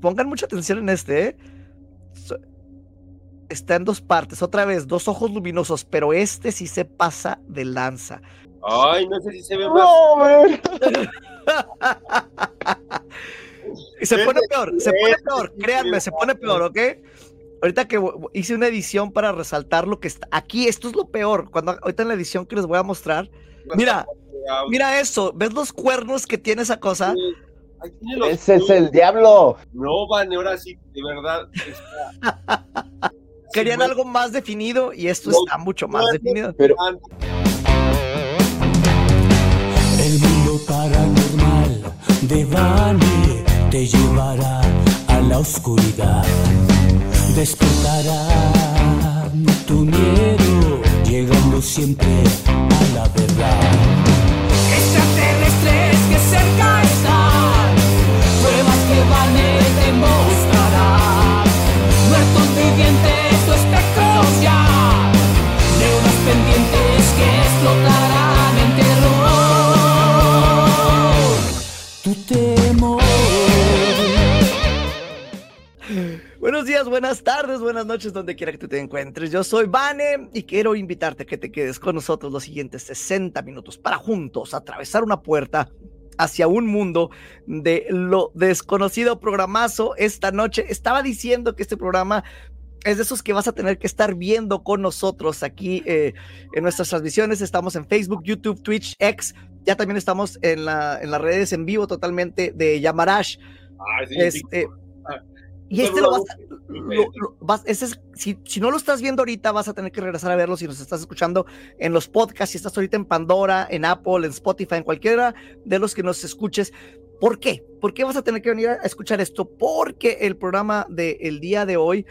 pongan mucha atención en este, ¿eh? Está en dos partes, otra vez, dos ojos luminosos, pero este sí se pasa de lanza. Ay, no sé si se ve más. y se pone peor, se pone peor, créanme, se pone peor, ¿ok? Ahorita que hice una edición para resaltar lo que está aquí, esto es lo peor. Cuando ahorita en la edición que les voy a mostrar, mira, mira eso, ¿ves los cuernos que tiene esa cosa? Ese es el diablo. No, Vane, ahora sí, de verdad. Querían algo más definido y esto está mucho más definido. Pero... El mundo paranormal de Vane te llevará a la oscuridad. Despertará tu miedo, llegando siempre a la verdad. Buenos días, buenas tardes, buenas noches, donde quiera que tú te encuentres. Yo soy Vane y quiero invitarte a que te quedes con nosotros los siguientes 60 minutos para juntos atravesar una puerta hacia un mundo de lo desconocido programazo esta noche. Estaba diciendo que este programa es de esos que vas a tener que estar viendo con nosotros aquí eh, en nuestras transmisiones. Estamos en Facebook, YouTube, Twitch, X. Ya también estamos en, la, en las redes en vivo totalmente de Yamarash. Ay, sí, Este, y este lo vas, lo- lo- vas- ese es- si, si no lo estás viendo ahorita, vas a tener que regresar a verlo si nos estás escuchando en los podcasts, si estás ahorita en Pandora, en Apple, en Spotify, en cualquiera de los que nos escuches. ¿Por qué? ¿Por qué vas a tener que venir a escuchar esto? Porque el programa del día de hoy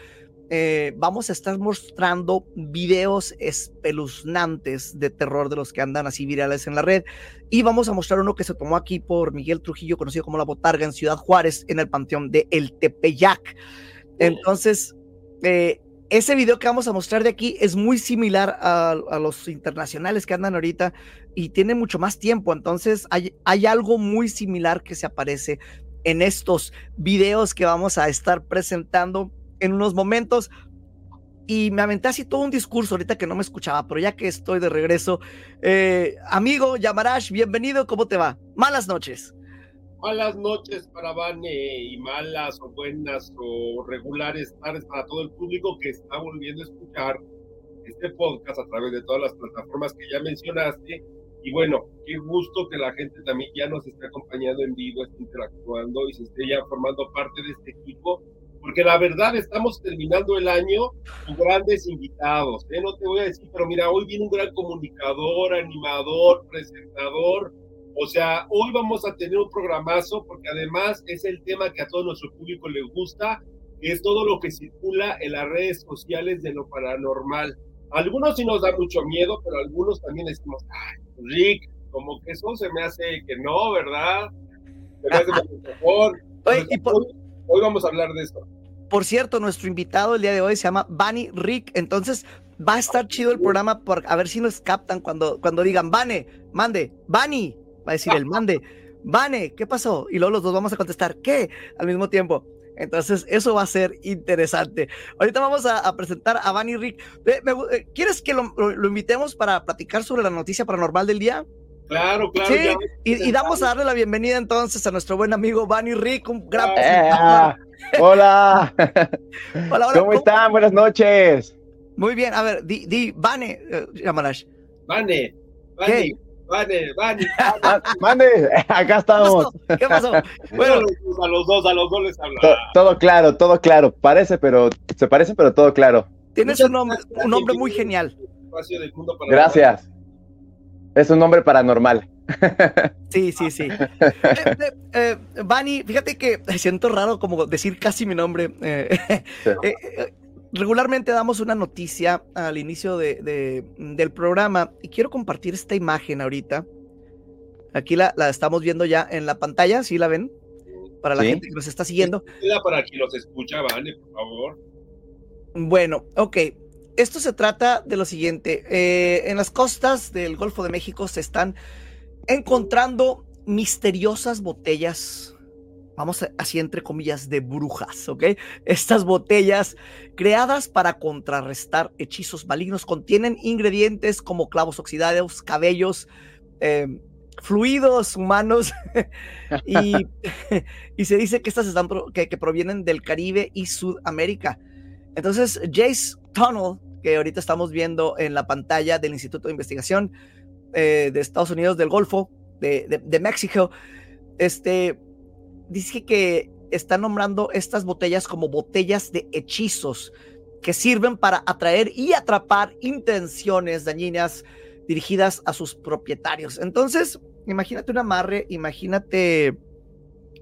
eh, vamos a estar mostrando videos espeluznantes de terror de los que andan así virales en la red. Y vamos a mostrar uno que se tomó aquí por Miguel Trujillo, conocido como La Botarga, en Ciudad Juárez, en el panteón de El Tepeyac. Entonces, eh, ese video que vamos a mostrar de aquí es muy similar a, a los internacionales que andan ahorita y tiene mucho más tiempo. Entonces, hay, hay algo muy similar que se aparece en estos videos que vamos a estar presentando en unos momentos. Y me aventé así todo un discurso ahorita que no me escuchaba, pero ya que estoy de regreso, eh, amigo Yamarash, bienvenido, ¿cómo te va? Malas noches. Malas noches para Vane y malas o buenas o regulares tardes para todo el público que está volviendo a escuchar este podcast a través de todas las plataformas que ya mencionaste. Y bueno, qué gusto que la gente también ya nos esté acompañando en vivo, esté interactuando y se esté ya formando parte de este equipo, porque la verdad estamos terminando el año con grandes invitados. ¿eh? No te voy a decir, pero mira, hoy viene un gran comunicador, animador, presentador, o sea, hoy vamos a tener un programazo porque además es el tema que a todo nuestro público le gusta, que es todo lo que circula en las redes sociales de lo paranormal. Algunos sí nos da mucho miedo, pero algunos también decimos, ay, Rick, como que eso se me hace que no, ¿verdad? Se me hace mejor. Oye, y por- hoy, vamos a hablar de esto. Por cierto, nuestro invitado el día de hoy se llama Bunny Rick, entonces va a estar chido el programa por a ver si nos captan cuando, cuando digan, Vane, mande, Bunny, va a decir el mande, Vane, ¿qué pasó? Y luego los dos vamos a contestar, ¿qué? Al mismo tiempo. Entonces, eso va a ser interesante. Ahorita vamos a, a presentar a Bunny Rick. Eh, eh, ¿Quieres que lo, lo- lo invitemos para platicar sobre la noticia paranormal del día? Claro, claro. Sí, y, y damos a darle la bienvenida entonces a nuestro buen amigo Bunny Rick, un gran Eh, hola, Hola, hola, ¿cómo están? Buenas noches. Muy bien, a ver, di, di, Vane, Yamarash. Vane. Vane, Vane, Vane. Mande, acá ¿Qué estamos. pasó? ¿Qué pasó? Bueno, a los dos, a los dos les To- habla. todo claro, todo claro. Parece, pero se parece, pero todo claro. tienes un nombre, un nombre muy genial. Espacio del mundo para Gracias. Es un nombre paranormal. Sí, sí, sí. Eh, eh, eh, fíjate que siento raro como decir casi mi nombre. eh, Sí. eh, regularmente damos una noticia al inicio de, de- del programa y quiero compartir esta imagen ahorita. Aquí la, la estamos viendo ya en la pantalla, ¿sí la ven? Para la Sí. gente que nos está siguiendo. Queda para quien los escucha, Vane, por favor. Bueno, ok. Esto se trata de lo siguiente. eh, en las costas del Golfo de México se están encontrando misteriosas botellas vamos a, así entre comillas, de brujas, ¿ok? Estas botellas creadas para contrarrestar hechizos malignos contienen ingredientes como clavos oxidados, cabellos, eh, fluidos humanos y, y, se dice que estas están que, que, provienen del Caribe y Sudamérica. Entonces, Jace Tunnel, que ahorita estamos viendo en la pantalla del Instituto de Investigación eh, de Estados Unidos del Golfo, de, de, México, este, dice que está nombrando estas botellas como botellas de hechizos que sirven para atraer y atrapar intenciones dañinas dirigidas a sus propietarios. Entonces, imagínate un amarre, imagínate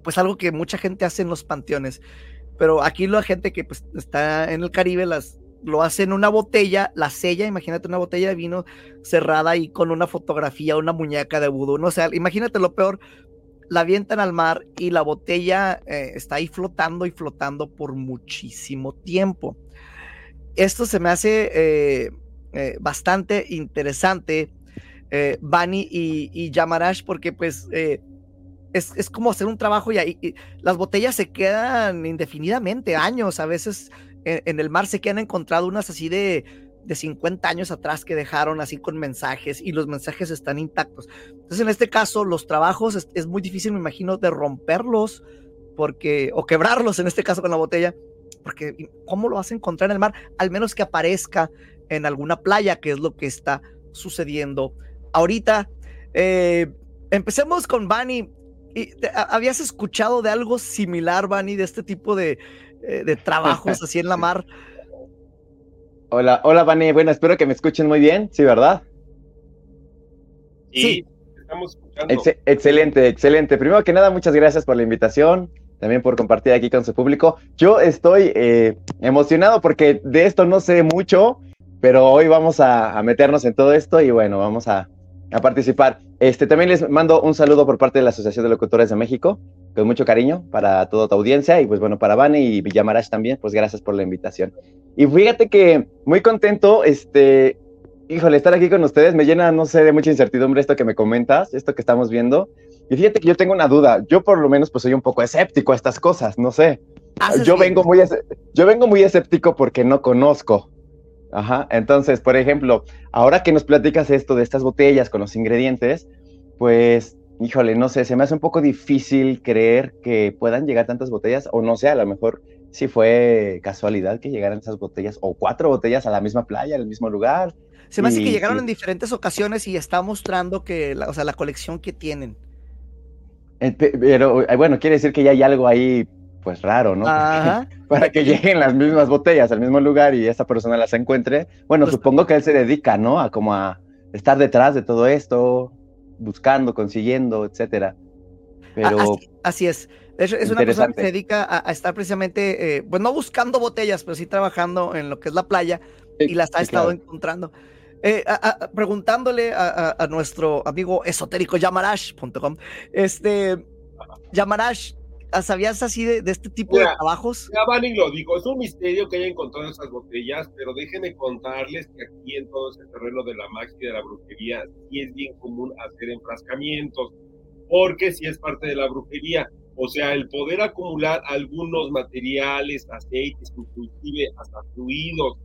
pues algo que mucha gente hace en los panteones, pero aquí la gente que pues, está en el Caribe las lo hace en una botella, la sella, imagínate una botella de vino cerrada y con una fotografía, una muñeca de vudú, no sé, imagínate lo peor, la avientan al mar y la botella eh, está ahí flotando y flotando por muchísimo tiempo. Esto se me hace eh, eh, bastante interesante, Bani y, y, Yamarash, porque pues es, es, como hacer un trabajo y, y, las botellas se quedan indefinidamente, años, a veces en, en el mar se quedan encontrado unas así de de 50 años atrás que dejaron así con mensajes y los mensajes están intactos. Entonces, en este caso, los trabajos es, muy difícil, me imagino, de romperlos porque, o quebrarlos en este caso con la botella, porque ¿cómo lo vas a encontrar en el mar? Al menos que aparezca en alguna playa, que es lo que está sucediendo ahorita. Eh, empecemos con Bani. ¿Habías escuchado de algo similar, Bani, de este tipo de, eh, de trabajos así en la mar? Hola, hola, Vane. Bueno, espero que me escuchen muy bien, ¿sí, verdad? Sí, estamos escuchando. excelente, excelente. Primero que nada, muchas gracias por la invitación, también por compartir aquí con su público. Yo estoy eh, emocionado porque de esto no sé mucho, pero hoy vamos a, meternos en todo esto y bueno, vamos a, a, participar. Este, también les mando un saludo por parte de la Asociación de Locutores de México, con mucho cariño para toda tu audiencia y pues bueno, para Vane y Villamarash también, pues gracias por la invitación. Y fíjate que muy contento, este, híjole, estar aquí con ustedes me llena, no sé, de mucha incertidumbre esto que me comentas, esto que estamos viendo. Y fíjate que yo tengo una duda, yo por lo menos pues soy un poco escéptico a estas cosas, no sé. Yo vengo, muy, yo vengo muy escéptico porque no conozco. Ajá, entonces, por ejemplo, ahora que nos platicas esto de estas botellas con los ingredientes, pues híjole, no sé, se me hace un poco difícil creer que puedan llegar tantas botellas, o no sé, a lo mejor si fue casualidad que llegaran esas botellas, o cuatro botellas a la misma playa, al mismo lugar. Se me hace que llegaron en diferentes ocasiones y está mostrando que, la, o sea, la colección que tienen. Eh, pero, eh, bueno, quiere decir que ya hay algo ahí, pues raro, ¿no? Para que lleguen las mismas botellas al mismo lugar y esa persona las encuentre. Bueno, pues supongo que él se dedica, ¿no? A como a estar detrás de todo esto, buscando, consiguiendo, etcétera. Pero así, es. Es, una persona que se dedica a, estar precisamente, eh, pues no buscando botellas, pero sí trabajando en lo que es la playa y las ha estado encontrando. Eh, preguntándole a, nuestro amigo esotérico Yamarash.com, este, Yamarash, ¿sabías así de, este tipo de trabajos? Ya van y lo digo, es un misterio que haya encontrado esas botellas, pero déjenme contarles que aquí en todo ese terreno de la magia y de la brujería sí es bien común hacer enfrascamientos, porque sí es parte de la brujería. O sea, el poder acumular algunos materiales, aceites, inclusive hasta fluidos,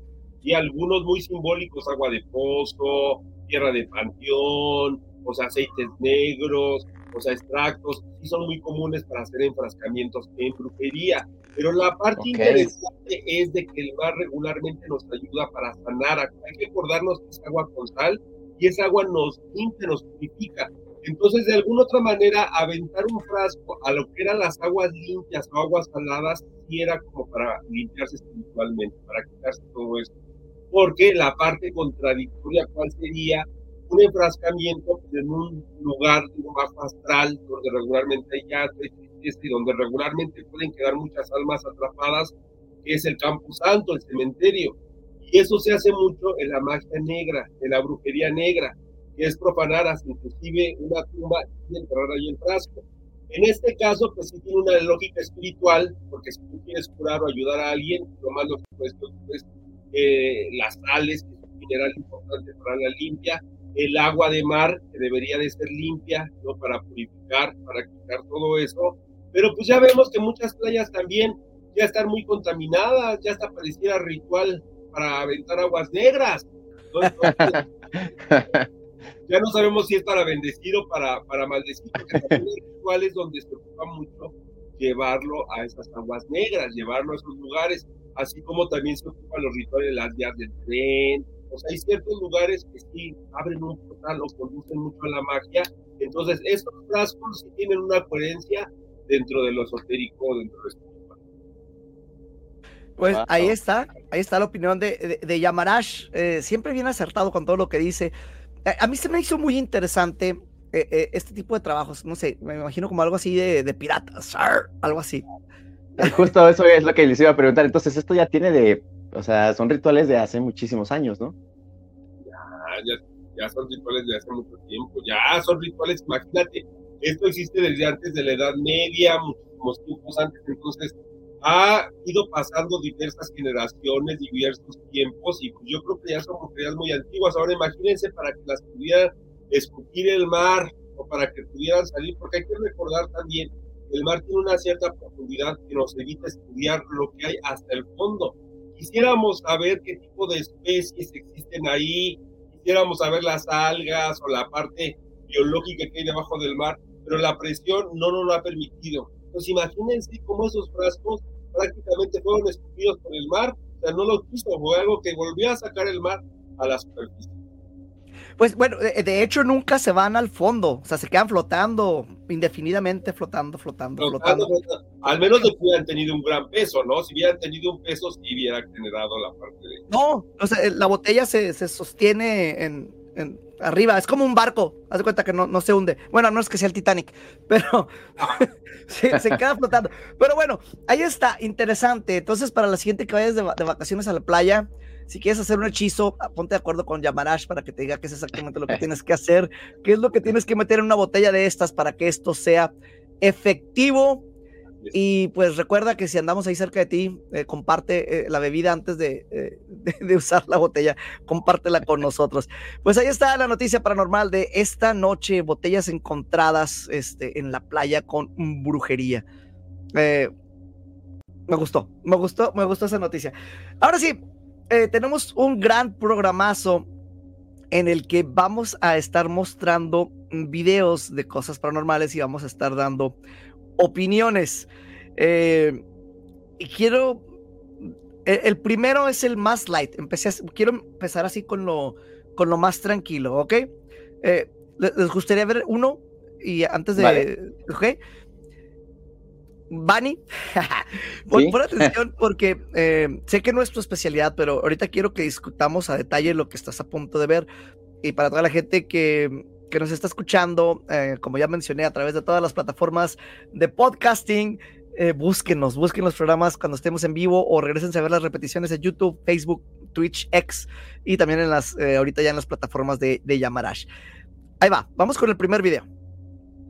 y algunos muy simbólicos, agua de pozo, tierra de panteón, o sea, aceites negros, o sea, extractos, sí son muy comunes para hacer enfrascamientos en brujería. Pero la parte interesante es de que el mar regularmente nos ayuda para sanar. Hay que acordarnos que es agua con sal y esa agua nos limpia, nos purifica. Entonces, de alguna otra manera, aventar un frasco a lo que eran las aguas limpias o aguas saladas, sí era como para limpiarse espiritualmente, para quitarse todo esto. Porque la parte contradictoria, ¿cuál sería? Un enfrascamiento en un lugar más astral, donde regularmente hay yates y donde regularmente pueden quedar muchas almas atrapadas, que es el Campo Santo, el cementerio. Y eso se hace mucho en la magia negra, en la brujería negra, que es profanar hasta inclusive una tumba y entrar ahí el frasco. En este caso, pues sí tiene una lógica espiritual, porque si tú quieres curar o ayudar a alguien, lo más lógico es que las sales, que es un mineral importante para la limpia, el agua de mar, que debería de ser limpia, ¿no? Para purificar, para quitar todo eso, Pero pues ya vemos que muchas playas también ya están muy contaminadas, ya hasta pareciera ritual para aventar aguas negras. ya no sabemos si es para bendecir o para, para maldecir, porque también hay rituales donde se ocupa mucho llevarlo a esas aguas negras, llevarlo a esos lugares, así como también se ocupan los rituales de las vías del tren. Sea, hay ciertos lugares que sí abren un portal o conducen mucho a la magia. Entonces, estos frascos sí tienen una coherencia dentro de lo esotérico, dentro de esto. Pues ahí está, ahí está la opinión de, de, Yamarash, eh, siempre bien acertado con todo lo que dice. Eh, a mí se me hizo muy interesante eh, este tipo de trabajos, no sé, me imagino como algo así de, de piratas, algo así. Justo eso es lo que les iba a preguntar. Entonces, esto ya tiene de, o sea, son rituales de hace muchísimos años, ¿no? Ya, ya, ya son rituales de hace mucho tiempo, ya son rituales, imagínate, esto existe desde antes de la Edad Media, muchísimos tiempos antes, entonces ha ido pasando diversas generaciones, diversos tiempos, y yo creo que ya son propiedades muy antiguas. Ahora imagínense para que las pudieran escupir el mar o para que pudieran salir, porque hay que recordar también el mar tiene una cierta profundidad que nos evita estudiar lo que hay hasta el fondo. Quisiéramos saber qué tipo de especies existen ahí, quisiéramos saber las algas o la parte biológica que hay debajo del mar, pero la presión no nos lo ha permitido. Pues imagínense cómo esos frascos prácticamente fueron escupidos por el mar, o sea, no lo quiso, fue algo que volvió a sacar el mar a la superficie. Pues bueno, de hecho nunca se van al fondo, o sea, se quedan flotando indefinidamente, flotando, flotando, flotando. Al menos de que hubieran tenido un gran peso, ¿no? Si hubieran tenido un peso, sí hubiera generado la parte de... No, o sea, la botella se, se sostiene en, en, arriba, es como un barco, haz de cuenta que no, no se hunde. Bueno, no es que sea el Titanic, pero se, se, queda flotando. Pero bueno, ahí está, interesante. Entonces, para la siguiente que vayas de, de, vacaciones a la playa, si quieres hacer un hechizo, ponte de acuerdo con Yamarash para que te diga qué es exactamente lo que tienes que hacer, qué es lo que tienes que meter en una botella de estas para que esto sea efectivo y pues recuerda que si andamos ahí cerca de ti, eh, comparte eh, la bebida antes de, eh, de, de, usar la botella, compártela con nosotros. Pues ahí está la noticia paranormal de esta noche, botellas encontradas este, en la playa con brujería. me gustó, me gustó, me gustó esa noticia. Ahora sí, tenemos un gran programazo en el que vamos a estar mostrando videos de cosas paranormales y vamos a estar dando opiniones. Eh, y quiero. El, el, primero es el más light. Empecé a, quiero empezar así con lo, con lo más tranquilo, ¿ok? Eh, ¿Les gustaría ver uno? Y antes de. Vale. ¿Ok? Bani, pon, ¿Sí? pon, atención porque eh, sé que no es tu especialidad, pero ahorita quiero que discutamos a detalle lo que estás a punto de ver. Y para toda la gente que que nos está escuchando, eh, como ya mencioné, a través de todas las plataformas de podcasting. Eh, búsquenos, busquen los programas cuando estemos en vivo o regresen a ver las repeticiones en YouTube, Facebook, Twitch, X y también en las, eh, ahorita ya en las plataformas de, de Yamarash. Ahí va, vamos con el primer video.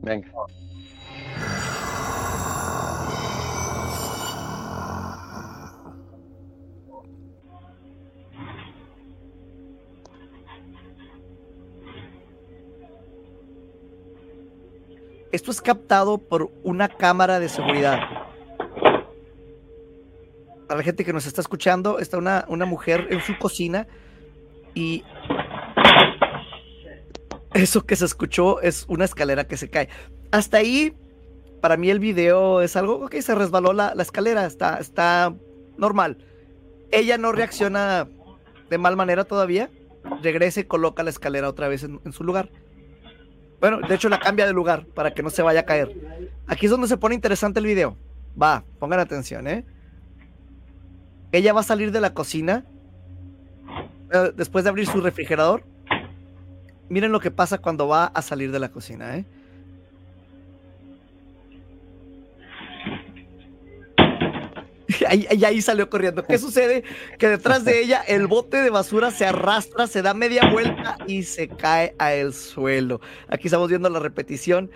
Venga. Esto es captado por una cámara de seguridad. Para la gente que nos está escuchando, está una, una mujer en su cocina y eso que se escuchó es una escalera que se cae. Hasta ahí, para mí el video es algo que se resbaló la, la escalera, está, está normal. Ella no reacciona de mal manera todavía, regresa y coloca la escalera otra vez en, en su lugar. Bueno, de hecho la cambia de lugar para que no se vaya a caer. Aquí es donde se pone interesante el video. Va, pongan atención, ¿eh? Ella va a salir de la cocina eh, después de abrir su refrigerador. Miren lo que pasa cuando va a salir de la cocina, ¿eh? ahí, y ahí, salió corriendo. ¿Qué sucede? Que detrás de ella el bote de basura se arrastra, se da media vuelta y se cae al suelo. Aquí estamos viendo la repetición.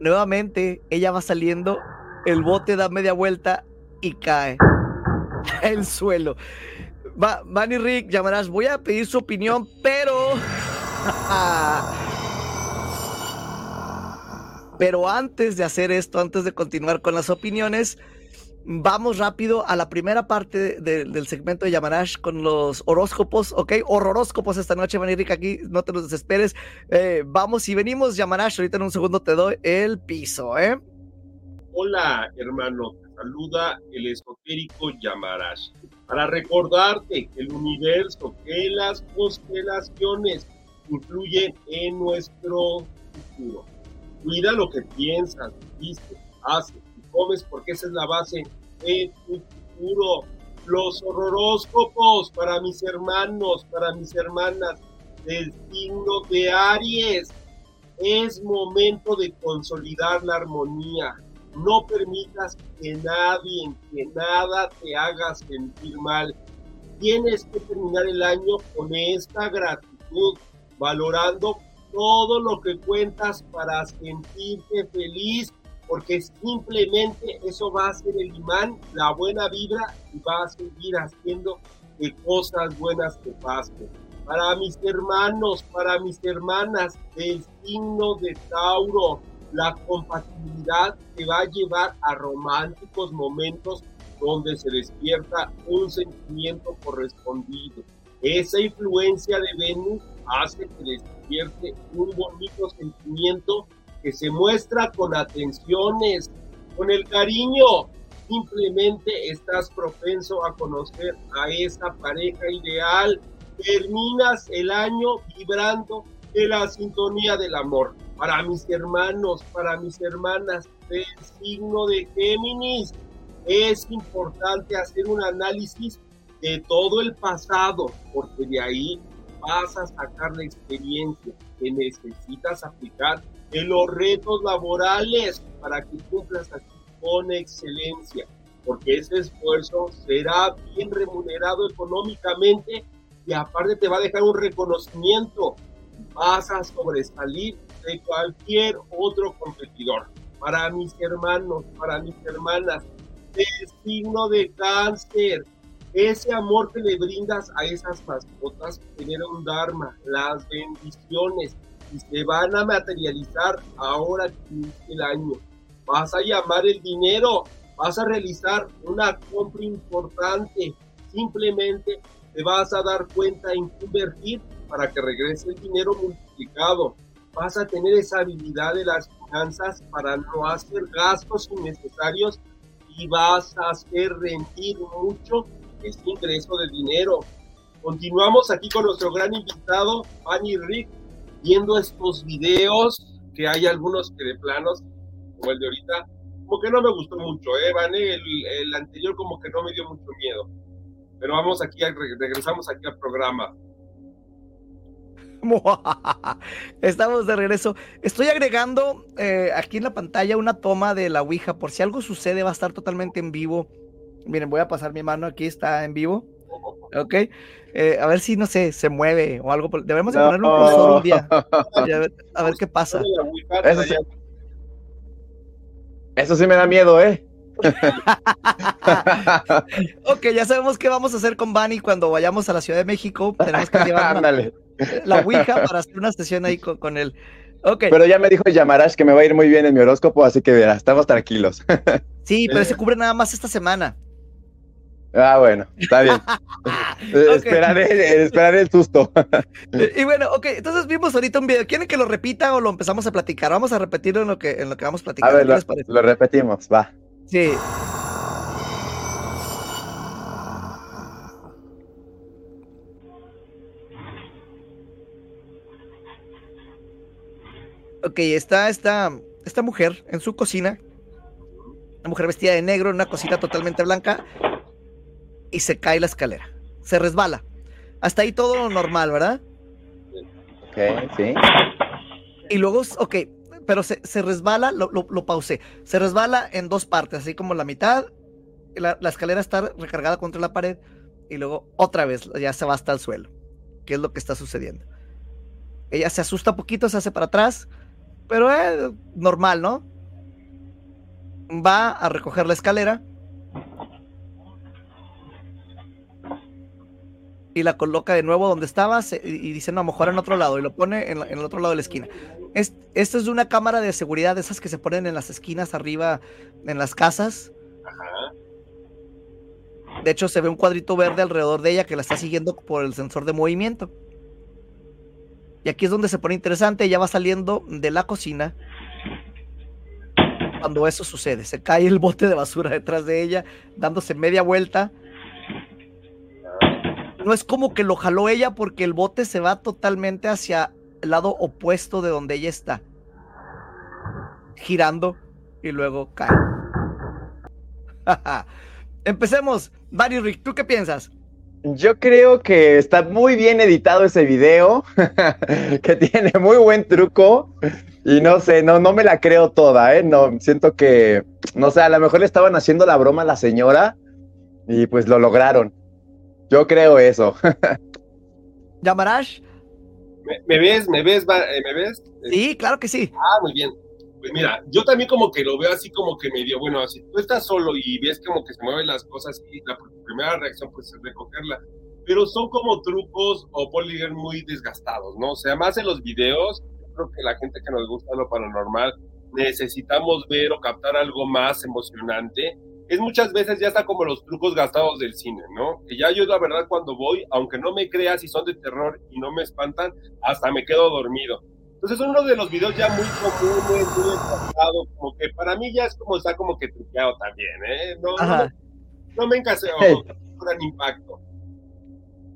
Nuevamente, ella va saliendo, el bote da media vuelta y cae al suelo. Va, Manny Rick, llamarás, voy a pedir su opinión, pero... Pero antes de hacer esto, antes de continuar con las opiniones, vamos rápido a la primera parte de- del segmento de Yamanash con los horóscopos, ¿ok? Horroróscopos esta noche, van a ir aquí, no te los desesperes. Eh, vamos y venimos, Yamanash, ahorita en un segundo te doy el piso, ¿eh? Hola, hermano, te saluda el esotérico Yamarash. Para recordarte que el universo, que las constelaciones influyen en nuestro futuro. Cuida lo que piensas, dices, haces comes porque esa es la base de tu futuro. Los horóscopos para mis hermanos, para mis hermanas del signo de Aries. Es momento de consolidar la armonía. No permitas que nadie, que nada te haga sentir mal. Tienes que terminar el año con esta gratitud, valorando todo lo que cuentas para sentirte feliz, porque simplemente eso va a ser el imán, la buena vibra y va a seguir haciendo que cosas buenas te pasen. Para mis hermanos, para mis hermanas del signo de Tauro, la compatibilidad te va a llevar a románticos momentos donde se despierta un sentimiento correspondido. Esa influencia de Venus hace que despierte un bonito sentimiento que se muestra con atenciones, con el cariño. Simplemente estás propenso a conocer a esa pareja ideal. Terminas el año vibrando de la sintonía del amor. Para mis hermanos, para mis hermanas del signo de Géminis, es importante hacer un análisis de todo el pasado, porque de ahí vas a sacar la experiencia que necesitas aplicar en los retos laborales para que cumplas así con excelencia, porque ese esfuerzo será bien remunerado económicamente y aparte te va a dejar un reconocimiento. Vas a sobresalir de cualquier otro competidor. Para mis hermanos, para mis hermanas, del signo de cáncer, ese amor que le brindas a esas mascotas genera un dharma, las bendiciones, y se van a materializar ahora el año. Vas a llamar el dinero, vas a realizar una compra importante, simplemente te vas a dar cuenta en qué invertir para que regrese el dinero multiplicado. Vas a tener esa habilidad de las finanzas para no hacer gastos innecesarios y vas a hacer rendir mucho ese ingreso de dinero. Continuamos aquí con nuestro gran invitado, Fanny Rick, viendo estos videos, que hay algunos que de planos, como el de ahorita, como que no me gustó mucho, ¿eh, Vane? El, anterior como que no me dio mucho miedo. Pero vamos aquí, regresamos aquí al programa. Estamos de regreso. Estoy agregando eh, aquí en la pantalla una toma de la Ouija. Por si algo sucede, va a estar totalmente en vivo. Miren, voy a pasar mi mano aquí, está en vivo. Ok. Eh, a ver si, no sé, se mueve o algo. por- Debemos de No. ponerle un cursor un día. A, ver, a ver qué pasa. Eso sí. Eso sí me da miedo, ¿eh? Ok, ya sabemos qué vamos a hacer con Bunny cuando vayamos a la Ciudad de México. Tenemos que llevar una- la Ouija para hacer una sesión ahí con, con él. Ok, Pero ya me dijo Yamarash que me va a ir muy bien en mi horóscopo, así que verá, estamos tranquilos. sí, pero se cubre nada más esta semana. Ah, bueno, está bien. Eh, esperaré, esperaré el susto. Eh, Y bueno, ok, entonces vimos ahorita un video. ¿Quieren que lo repita o lo empezamos a platicar? Vamos a repetirlo en lo que, en lo que vamos A platicando. ver, ¿Qué lo, lo repetimos, va. Sí. Ok, está esta, esta mujer en su cocina. Una mujer vestida de negro en una cosita totalmente blanca. Y se cae la escalera. Se resbala. Hasta ahí todo normal, ¿verdad? Ok, sí. Y luego, ok, pero se, se resbala, lo, lo, lo pausé. Se resbala en dos partes, así como la mitad. La, la escalera está recargada contra la pared. Y luego otra vez ya se va hasta el suelo. ¿Qué es lo que está sucediendo? Ella se asusta un poquito, se hace para atrás. Pero es normal, ¿no? Va a recoger la escalera. Y la coloca de nuevo donde estaba se- y dice, no, a lo mejor en otro lado. Y lo pone en, el otro lado de la esquina. Es, Esto es de una cámara de seguridad, de esas que se ponen en las esquinas arriba, en las casas. Ajá. De hecho, se ve un cuadrito verde alrededor de ella que la está siguiendo por el sensor de movimiento. Y aquí es donde se pone interesante. Ella va saliendo de la cocina. Cuando eso sucede, se cae el bote de basura detrás de ella, dándose media vuelta. No es como que lo jaló ella porque el bote se va totalmente hacia el lado opuesto de donde ella está. Girando y luego cae. Empecemos. Barry Rick, ¿tú qué piensas? Yo creo que está muy bien editado ese video, que tiene muy buen truco y no sé, no, no me la creo toda, ¿eh? No, siento que, no sé, a lo mejor le estaban haciendo la broma a la señora y pues lo lograron. Yo creo eso. ¿Yamarash? ¿Me, me ves? ¿Me ves? va- eh, ¿Me ves? Sí, claro que sí. Ah, muy bien. Pues mira, yo también como que lo veo así como que medio, bueno, así tú estás solo y ves como que se mueven las cosas y la primera reacción pues es recogerla. Pero son como trucos o polígonos muy desgastados, ¿no? O sea, más en los videos, yo creo que la gente que nos gusta lo paranormal necesitamos ver o captar algo más emocionante. Es muchas veces ya está como los trucos gastados del cine, ¿no? Que ya yo la verdad cuando voy, aunque no me creas si son de terror y no me espantan, hasta me quedo dormido. Entonces es uno de los videos ya muy comunes, muy como que para mí ya es como está como que truqueado también, ¿eh? No, no, Ajá. no me encaseo, Hey. gran impacto.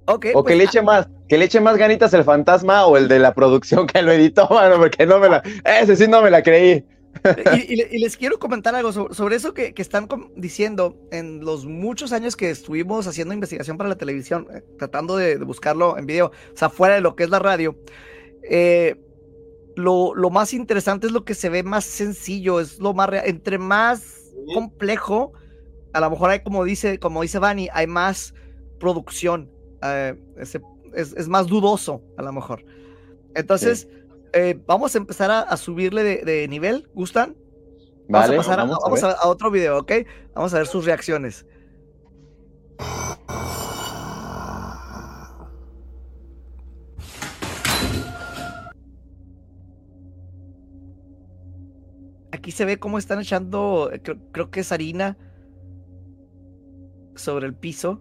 Ok. O que pues, le eche más, que le eche más ganitas el fantasma o el de la producción que lo editó, mano, porque no me la, ese sí no me la creí. y, y le- y les quiero comentar algo sobre, sobre eso que, que están diciendo en los muchos años que estuvimos haciendo investigación para la televisión, eh, tratando de, de buscarlo en video, o sea, fuera de lo que es la radio. eh, lo, lo más interesante es lo que se ve más sencillo, es lo más real. Entre más complejo, a lo mejor hay, como dice, como dice Vani, hay más producción, eh, es más dudoso, a lo mejor. Entonces, eh, vamos a empezar a, a subirle de, de nivel, ¿gustan? Vamos Vale, a pasar vamos a vamos otro video, ¿ok? Vamos a ver sus reacciones. Aquí se ve cómo están echando, creo, creo que es harina sobre el piso.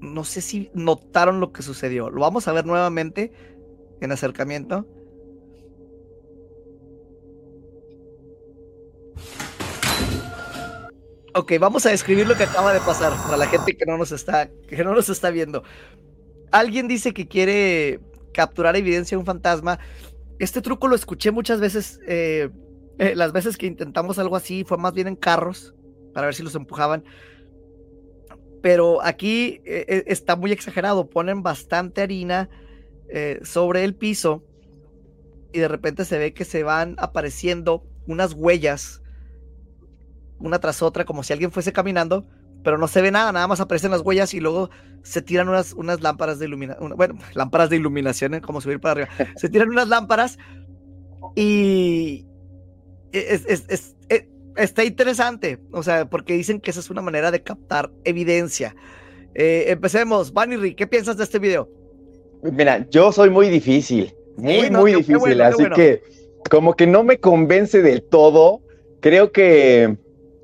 No sé si notaron lo que sucedió. Lo vamos a ver nuevamente en acercamiento. Ok, vamos a describir lo que acaba de pasar para la gente que no nos está, que no nos está viendo. Alguien dice que quiere capturar evidencia de un fantasma. Este truco lo escuché muchas veces. eh, eh, las veces que intentamos algo así fue más bien en carros para ver si los empujaban. Pero aquí eh, está muy exagerado. Ponen bastante harina eh, sobre el piso y de repente se ve que se van apareciendo unas huellas una tras otra, como si alguien fuese caminando, pero no se ve nada, nada más aparecen las huellas y luego se tiran unas, unas lámparas de iluminación, bueno, lámparas de iluminación, ¿eh? como subir para arriba, se tiran unas lámparas y es, es- es- eh, está interesante, o sea, porque dicen que esa es una manera de captar evidencia. Eh, empecemos, Vanny, ¿qué piensas de este video? Mira, yo soy muy difícil, muy, Sí, no, muy difícil, bueno, así bueno. que como que no me convence del todo. Creo que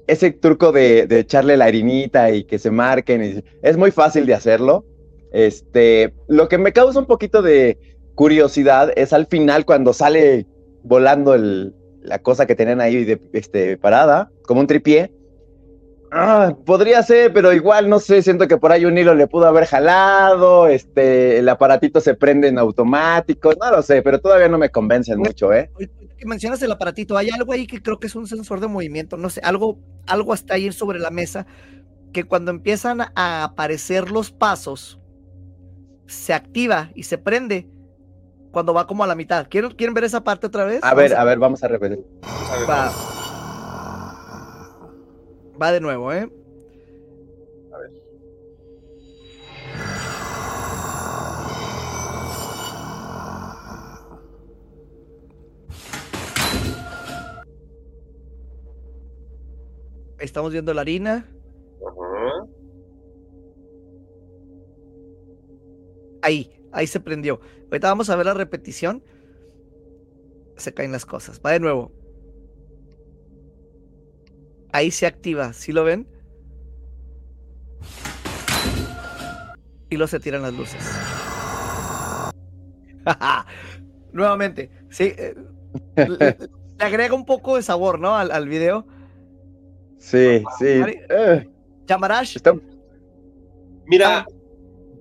ese truco de, de echarle la harinita y que se marquen y- es muy fácil de hacerlo. Este, lo que me causa un poquito de curiosidad es al final cuando sale volando el- la cosa que tenían ahí de, este, parada, como un tripié. Ah, podría ser, pero igual no sé, siento que por ahí un hilo le pudo haber jalado, este, el aparatito se prende en automático, no lo sé, pero todavía no me convencen mucho, ¿eh? Que mencionas el aparatito, hay algo ahí que creo que es un sensor de movimiento, no sé, algo, algo está ahí sobre la mesa que cuando empiezan a aparecer los pasos, se activa y se prende cuando va como a la mitad. ¿Quieren, ¿quieren ver esa parte otra vez? A ver, a ver, vamos a repetir. A ver, Va. Va de nuevo, ¿eh? A ver. Ahí estamos viendo la harina. Ahí, ahí se prendió. Ahorita vamos a ver la repetición. se caen las cosas. Va de nuevo. Ahí se activa, ¿sí lo ven? Y luego se tiran las luces. Nuevamente, sí. eh, le, le agrega un poco de sabor, ¿no? Al, al video. Sí, sí. Mari- Eh, está- Mira,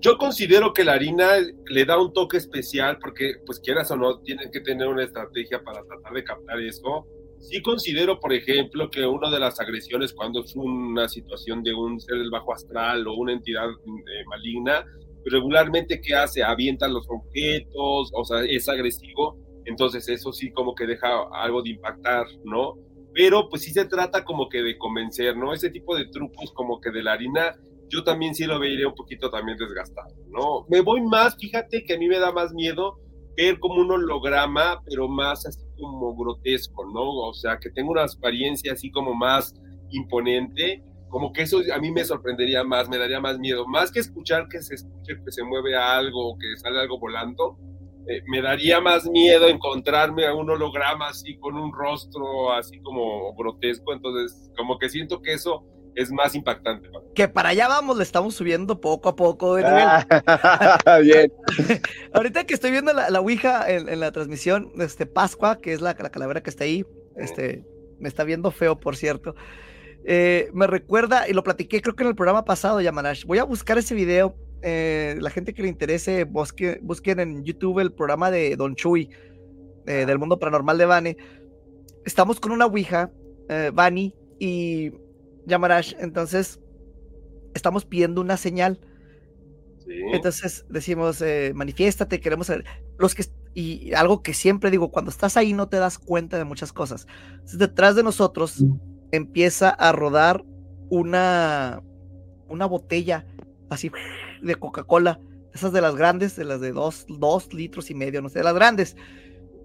yo considero que la harina le da un toque especial porque, pues quieras o no, tienen que tener una estrategia para tratar de captar eso. Sí considero, por ejemplo, que una de las agresiones cuando es una situación de un ser del bajo astral o una entidad eh, maligna, regularmente ¿qué hace? Avienta los objetos, o sea, es agresivo. Entonces eso sí como que deja algo de impactar, ¿no? Pero pues sí se trata como que de convencer, ¿no? Ese tipo de trucos como que de la harina yo también sí lo vería un poquito también desgastado, ¿no? Me voy más, fíjate que a mí me da más miedo ver como un holograma, pero más así como grotesco, ¿no? O sea, que tenga una apariencia así como más imponente, como que eso a mí me sorprendería más, me daría más miedo, más que escuchar que se escuche que se mueve algo, que sale algo volando, eh, me daría más miedo encontrarme a un holograma así con un rostro así como grotesco, entonces como que siento que eso es más impactante. que para allá vamos, le estamos subiendo poco a poco de nivel. Ah, Bien. Ahorita que estoy viendo la, la Ouija en, en la transmisión, este Pascua, que es la, la calavera que está ahí, este, me está viendo feo, por cierto. eh, me recuerda, y lo platiqué creo que en el programa pasado, Yamanash. Voy a buscar ese video. eh, la gente que le interese, busque- busquen en YouTube el programa de Don Chuy, eh, del mundo paranormal de Bane. Estamos con una Ouija, eh, Bani y Yamarash. Entonces, estamos pidiendo una señal. Sí. Entonces decimos, eh, manifiéstate, queremos saber. Los que, y algo que siempre digo, cuando estás ahí no te das cuenta de muchas cosas. Entonces, detrás de nosotros empieza a rodar una, una botella así de Coca-Cola, esas de las grandes, de las de dos, dos litros y medio, no sé, de las grandes.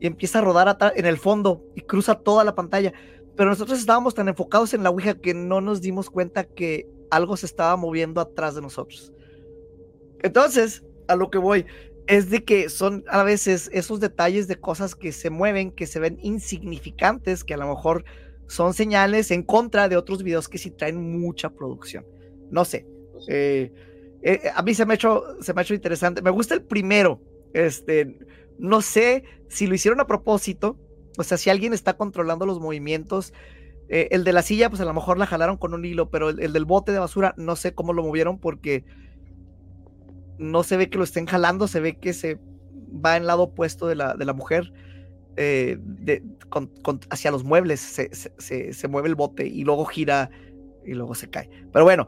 Y empieza a rodar en el fondo y cruza toda la pantalla. Pero nosotros estábamos tan enfocados en la Ouija que no nos dimos cuenta que algo se estaba moviendo atrás de nosotros. Entonces, a lo que voy es de que son a veces esos detalles de cosas que se mueven, que se ven insignificantes, que a lo mejor son señales en contra de otros videos que sí traen mucha producción. No sé. eh, eh, a mí se me, ha hecho, se me ha hecho interesante. Me gusta el primero. Este, no sé si lo hicieron a propósito. O sea, si alguien está controlando los movimientos. eh, el de la silla, pues a lo mejor la jalaron con un hilo, pero el, el del bote de basura, no sé cómo lo movieron porque no se ve que lo estén jalando, se ve que se va en lado opuesto de la, de la mujer eh, hacia los muebles, se- se mueve el bote y luego gira y luego se cae. Pero bueno,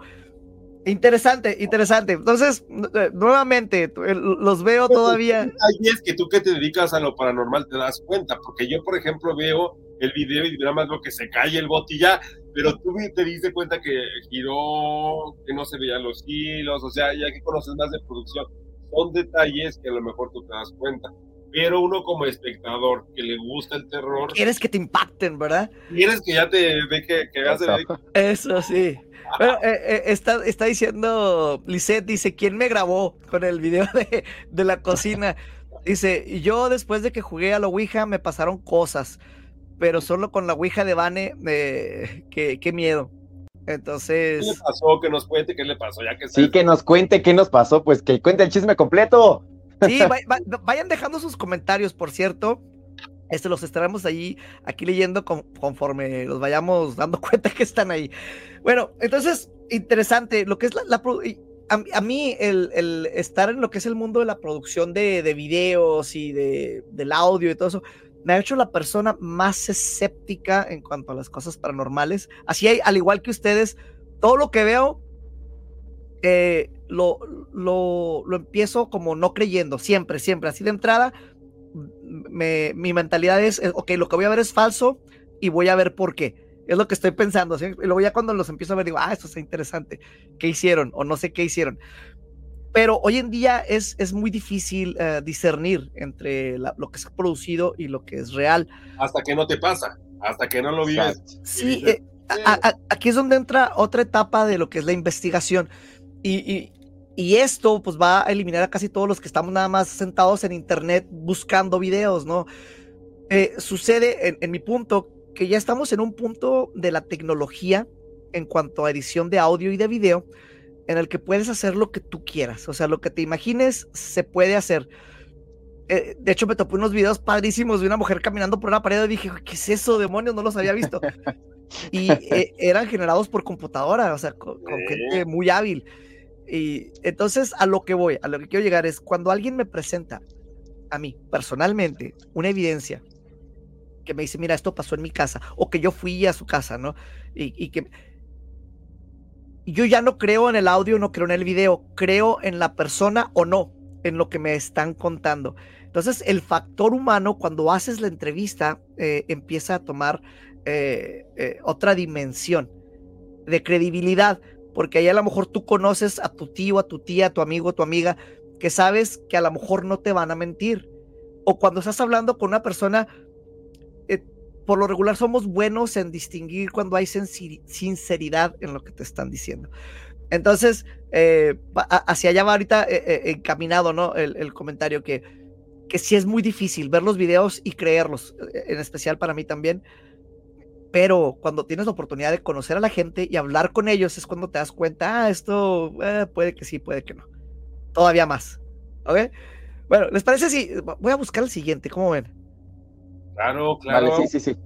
interesante, interesante. Entonces, eh, nuevamente, los veo todavía. Ahí es que tú que te dedicas a lo paranormal te das cuenta, porque yo, por ejemplo, veo el video y nada más veo que se cae el bote y ya, pero tú te diste cuenta que giró, que no se veían los hilos, o sea, ya que conoces más de producción, son detalles que a lo mejor tú te das cuenta. Pero uno como espectador que le gusta el terror, Quieres que te impacten, ¿verdad? quieres que ya te deje, que veas el Eso sí. Bueno, eh, eh, está, está diciendo, Lisette dice, ¿quién me grabó con el video de, de la cocina? Dice, "Y yo después de que jugué a la Ouija me pasaron cosas, pero solo con la Ouija de Vane, eh, qué, qué miedo. ¿Qué le Entonces, pasó? Que nos cuente qué le pasó, ya que Sí, que nos cuente qué nos pasó, pues que cuente el chisme completo. sí, va- va- vayan dejando sus comentarios, por cierto. Este, los estaremos ahí, aquí leyendo con- conforme los vayamos dando cuenta que están ahí. Bueno, entonces, interesante, lo que es la, la a, a mí el, el estar en lo que es el mundo de la producción de, de videos y de, del audio y todo eso, me ha hecho la persona más escéptica en cuanto a las cosas paranormales. Así, hay, al igual que ustedes, todo lo que veo eh, lo, lo, lo empiezo como no creyendo, siempre, siempre, así de entrada. Me- mi mentalidad es, eh, ok, lo que voy a ver es falso y voy a ver por qué. Es lo que estoy pensando. ¿sí? Y luego ya cuando los empiezo a ver, digo, ah, esto está interesante. ¿Qué hicieron? O no sé qué hicieron. Pero hoy en día es, es muy difícil eh, discernir entre la- lo que se ha producido y lo que es real. hasta que no te pasa, hasta que no lo vives. Sí, dices, eh, a- a- aquí es donde entra otra etapa de lo que es la investigación. Y, y- y esto pues va a eliminar a casi todos los que estamos nada más sentados en internet buscando videos, ¿no? Eh, sucede en, en mi punto que ya estamos en un punto de la tecnología en cuanto a edición de audio y de video en el que puedes hacer lo que tú quieras. O sea, lo que te imagines se puede hacer. Eh, de hecho, me topé unos videos padrísimos de una mujer caminando por una pared y dije, ¿qué es eso, demonios? No los había visto. y eh, eran generados por computadora, o sea, con, con gente muy hábil. Y entonces, a lo que voy, a lo que quiero llegar es cuando alguien me presenta a mí personalmente una evidencia que me dice, mira, esto pasó en mi casa, o que yo fui a su casa, ¿no? Y, que yo ya no creo en el audio, no creo en el video, creo en la persona o no, en lo que me están contando. Entonces, el factor humano, cuando haces la entrevista, eh, empieza a tomar eh, eh, otra dimensión de credibilidad, porque ahí a lo mejor tú conoces a tu tío, a tu tía, a tu amigo, a tu amiga, que sabes que a lo mejor no te van a mentir. O cuando estás hablando con una persona por lo regular somos buenos en distinguir cuando hay sinceridad en lo que te están diciendo. Entonces, eh, hacia allá va ahorita eh, eh, encaminado, ¿no? El, comentario que, que sí es muy difícil ver los videos y creerlos, en especial para mí también. Pero cuando tienes la oportunidad de conocer a la gente y hablar con ellos es cuando te das cuenta, ah, esto puede que sí, puede que no. Todavía más. ¿Ok? Bueno, ¿les parece si voy a buscar el siguiente? ¿Cómo ven? Claro, claro. Vale, sí, sí, sí.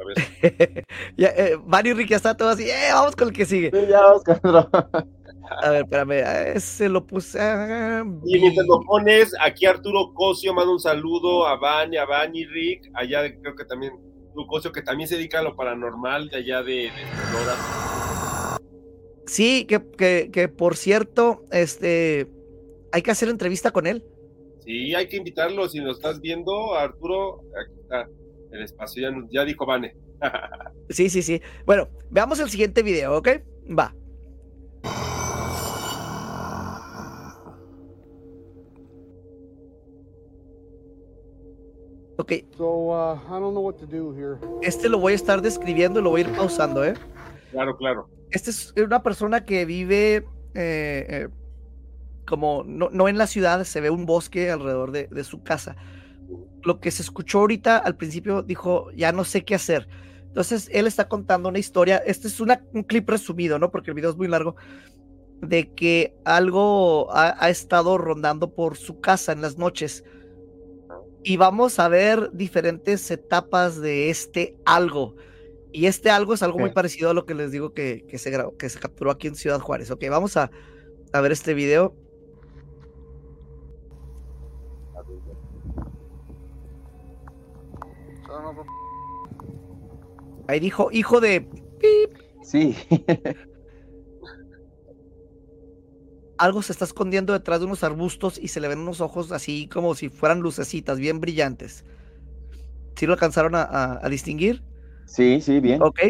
A ver. ya, eh, Mario Rick ya está todo así, eh, vamos con el que sigue. Sí, ya vamos con otro. A ver, espérame, ese lo puse. Ah, y mientras lo pones, aquí Arturo Cosio manda un saludo a Van, a Van y Rick, allá de, creo que también, Cosio, que también se dedica a lo paranormal de allá de, de Sonora. Sí, que, que, que por cierto, este, hay que hacer entrevista con él. Sí, hay que invitarlo. Si lo estás viendo, Arturo, aquí está el espacio. Ya, ya dijo Vane. sí, sí, sí. Bueno, veamos el siguiente video, ¿ok? Va. Here. Este lo voy a estar describiendo y lo voy a ir pausando, ¿eh? Claro, claro. Este es una persona que vive eh, eh, como no, no, en la ciudad, se ve un bosque alrededor de, de, su casa. Lo que se escuchó ahorita al principio dijo, ya no sé qué hacer. Entonces él está contando una historia, este es una, un clip resumido, ¿no? Porque el video es muy largo, de que algo ha, ha estado rondando por su casa en las noches. Y vamos a ver diferentes etapas de este algo. Y este algo es algo muy parecido a lo que les digo que, que, se, que se capturó aquí en Ciudad Juárez. Ok, vamos a, a ver este video Ahí dijo, hijo de... Sí. Algo se está escondiendo detrás de unos arbustos y se le ven unos ojos así como si fueran lucecitas, bien brillantes. ¿Sí lo alcanzaron a, a, a distinguir? Sí, sí, bien. Ok.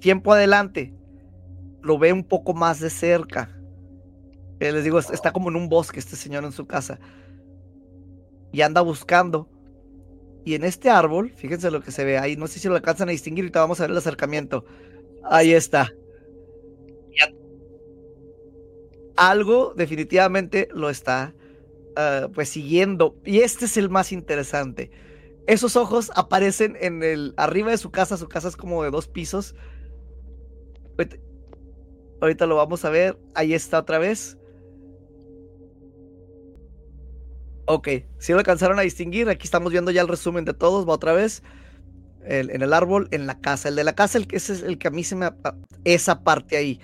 Tiempo adelante. Lo ve un poco más de cerca. Eh, les digo, está como en un bosque este señor en su casa. Y anda buscando y en este árbol, fíjense lo que se ve ahí, no sé si lo alcanzan a distinguir, ahorita vamos a ver el acercamiento. Ahí está. Algo definitivamente lo está uh, pues siguiendo. Y este es el más interesante. Esos ojos aparecen en el arriba de su casa. Su casa es como de dos pisos. Ahorita, ahorita lo vamos a ver. Ahí está otra vez. Ok, si lo alcanzaron a distinguir, aquí estamos viendo ya el resumen de todos, va otra vez. El, en el árbol, en la casa. El de la casa, el que ese es el que a mí se me. Esa parte ahí.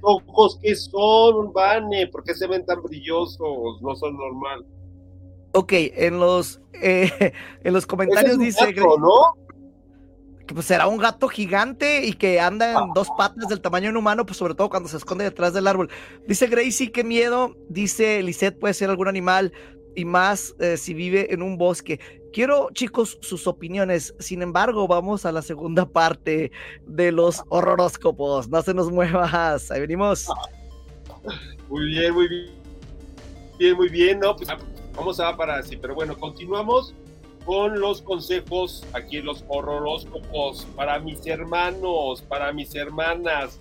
ojos que son, Vane? ¿Por qué se ven tan brillosos? No son normal. Ok, en los, eh, en los comentarios dice. Gato, ¿no? Que pues será un gato gigante y que anda en ah. dos patas del tamaño de un humano, pues sobre todo cuando se esconde detrás del árbol. Dice Gracie, qué miedo. Dice Lisette, puede ser algún animal y más eh, si vive en un bosque. Quiero, chicos, sus opiniones. Sin embargo, vamos a la segunda parte de los horroróscopos. No se nos muevas. Ahí venimos. Muy bien, muy bien. Bien, muy bien. No, pues vamos a para así. Pero bueno, continuamos con los consejos aquí en los horroróscopos para mis hermanos, para mis hermanas.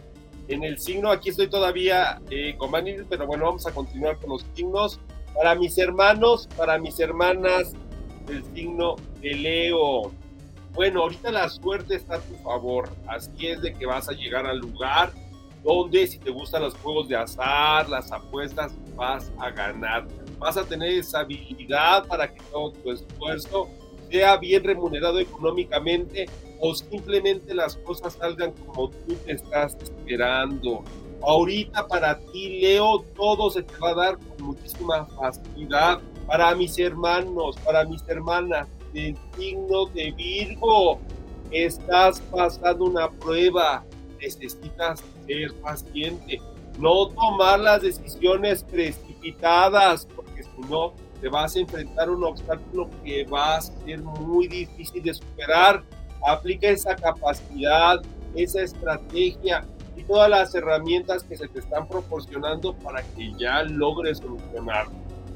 En el signo, aquí estoy todavía eh, con Manil, pero bueno, vamos a continuar con los signos para mis hermanos, para mis hermanas del signo de Leo. Bueno, ahorita la suerte está a tu favor, así es de que vas a llegar al lugar donde si te gustan los juegos de azar, las apuestas, vas a ganar. Vas a tener esa habilidad para que todo tu esfuerzo sea bien remunerado económicamente o simplemente las cosas salgan como tú te estás esperando. Ahorita para ti, Leo, todo se te va a dar con muchísima facilidad. Para mis hermanos, para mis hermanas, del signo de Virgo, estás pasando una prueba. Necesitas ser paciente, no tomar las decisiones precipitadas, porque si no, te vas a enfrentar a un obstáculo que va a ser muy difícil de superar. Aplica esa capacidad, esa estrategia y todas las herramientas que se te están proporcionando para que ya logres solucionar.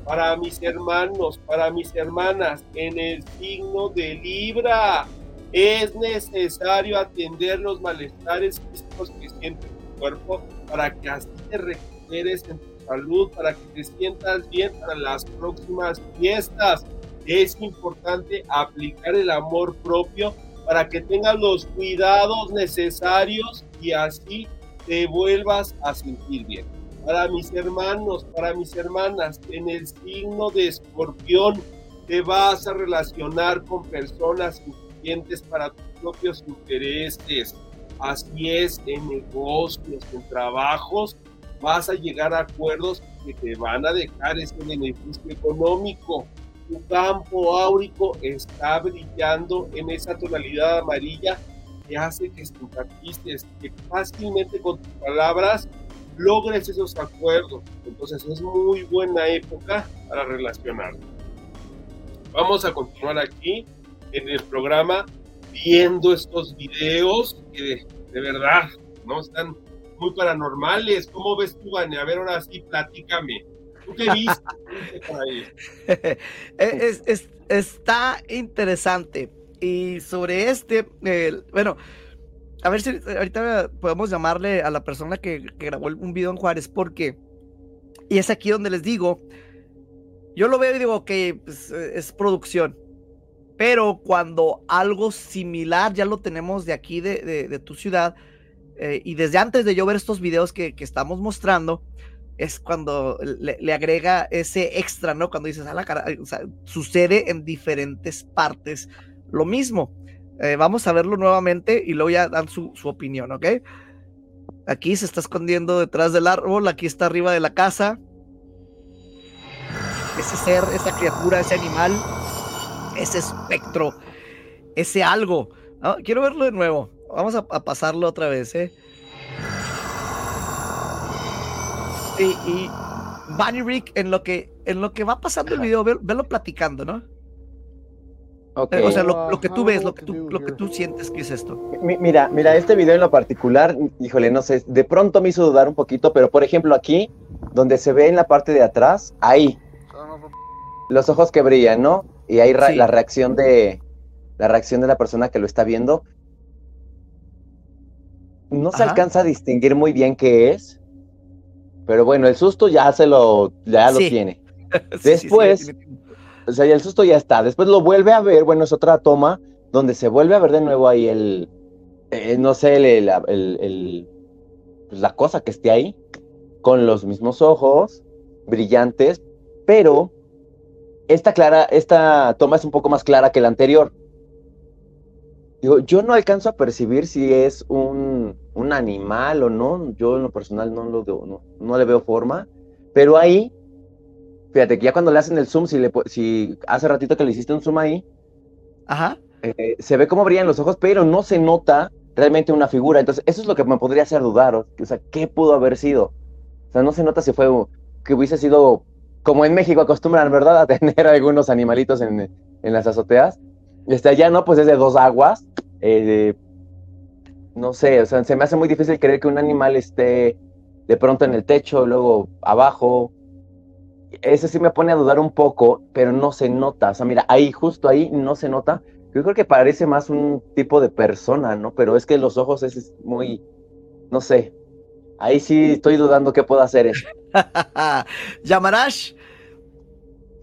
Para mis hermanos, para mis hermanas, en el signo de Libra, es necesario atender los malestares físicos que siente tu cuerpo para que así te recuperes en tu salud, para que te sientas bien para las próximas fiestas. Es importante aplicar el amor propio para que tengas los cuidados necesarios y así te vuelvas a sentir bien. Para mis hermanos, para mis hermanas, en el signo de escorpión te vas a relacionar con personas influyentes para tus propios intereses. Así es, en negocios, en trabajos, vas a llegar a acuerdos que te van a dejar ese beneficio económico. Tu campo áurico está brillando en esa tonalidad amarilla que hace que simpatices, que fácilmente con tus palabras logres esos acuerdos. Entonces es muy buena época para relacionar. Vamos a continuar aquí en el programa viendo estos videos que de, verdad no están muy paranormales. ¿Cómo ves tú, Vane? A ver, ahora sí, platícame. ¿Tú qué viste? es, está interesante. Y sobre este, bueno, a ver si ahorita podemos llamarle a la persona que, grabó un video en Juárez, porque, y es aquí donde les digo, yo lo veo y digo, que pues, es producción, pero cuando algo similar ya lo tenemos de aquí, de, tu ciudad, eh, y desde antes de yo ver estos videos que, estamos mostrando, es cuando le, agrega ese extra, ¿no? Cuando dices, a la cara, sucede en diferentes partes lo mismo. Eh, vamos a verlo nuevamente y luego ya dan su, opinión, ¿ok? Aquí se está escondiendo detrás del árbol, aquí está arriba de la casa. Ese ser, esa criatura, ese animal, ese espectro, ese algo. quiero verlo de nuevo. Vamos a, pasarlo otra vez, ¿eh? Y, y Bunny Rick, en lo que, en lo que va pasando el video, velo platicando, ¿no? O sea, lo, que tú ves, lo que tú, lo que tú sientes que es esto. Mira, mira, este video en lo particular, híjole, no sé, de pronto me hizo dudar un poquito, pero por ejemplo aquí, donde se ve en la parte de atrás, ahí, los ojos que brillan, ¿no? Y ahí la reacción de la reacción de la persona que lo está viendo. No se alcanza a distinguir muy bien qué es, pero bueno, el susto ya se lo, ya lo tiene. Después, o sea, ya el susto ya está. Después lo vuelve a ver, bueno, es otra toma donde se vuelve a ver de nuevo ahí el, eh, no sé, el, el, pues la cosa que esté ahí, con los mismos ojos, brillantes, pero esta, clara, esta toma es un poco más clara que la anterior. Digo, yo no alcanzo a percibir si es un, un animal o no, yo en lo personal no, lo, no, no le veo forma, pero ahí Fíjate que ya cuando le hacen el zoom, si, le, si hace ratito que le hiciste un zoom ahí, Ajá. Eh, se ve cómo brillan los ojos, pero no se nota realmente una figura. Entonces, eso es lo que me podría hacer dudar. O, sea, ¿qué pudo haber sido? O sea, no se nota si fue que hubiese sido, como en México acostumbran, ¿verdad?, a tener algunos animalitos en, en las azoteas. Este, allá no, pues es de dos aguas. Eh, no sé, o sea, se me hace muy difícil creer que un animal esté de pronto en el techo, luego abajo, ese sí me pone a dudar un poco, pero no se nota. O sea, mira, ahí, justo ahí, no se nota. Yo creo que parece más un tipo de persona, ¿no? Pero es que los ojos es muy, no sé. Ahí sí estoy dudando qué puedo hacer. Yamarash,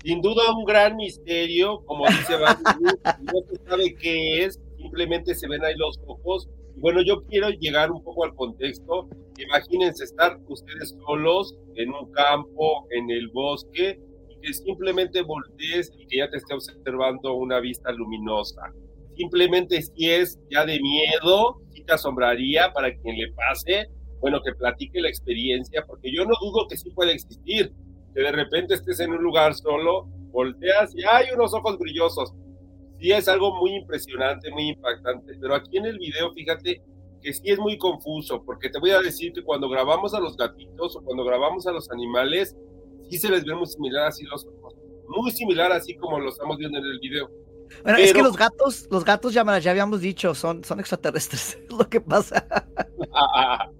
Sin duda un gran misterio, como dice Van, no se sabe qué es, simplemente se ven ahí los ojos. Bueno, yo quiero llegar un poco al contexto. Imagínense estar ustedes solos en un campo, en el bosque, y que simplemente voltees y que ya te esté observando una vista luminosa. Simplemente si es ya de miedo, si te asombraría para quien le pase, bueno, que platique la experiencia, porque yo no dudo que sí puede existir, que de repente estés en un lugar solo, volteas y hay unos ojos brillosos. Sí es algo muy impresionante, muy impactante, pero aquí en el video, fíjate que sí es muy confuso, porque te voy a decir que cuando grabamos a los gatitos o cuando grabamos a los animales, sí se les ve muy similar así los ojos, muy similar así como lo estamos viendo en el video. Bueno, es que los gatos, los gatos ya, ya habíamos dicho, son, son extraterrestres, es lo que pasa.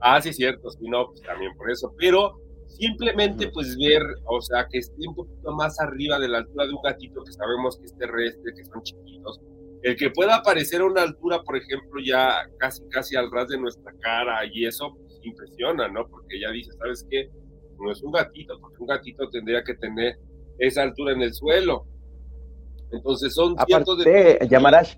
ah, sí, cierto, sí, no, pues también por eso, pero simplemente pues ver, o sea, que esté un poquito más arriba de la altura de un gatito que sabemos que es terrestre, que son chiquitos, el que pueda aparecer a una altura, por ejemplo, ya casi, casi al ras de nuestra cara y eso pues, impresiona, ¿no? Porque ya dice, ¿sabes qué? No es un gatito, porque un gatito tendría que tener esa altura en el suelo. Entonces son cientos de... Yamarash,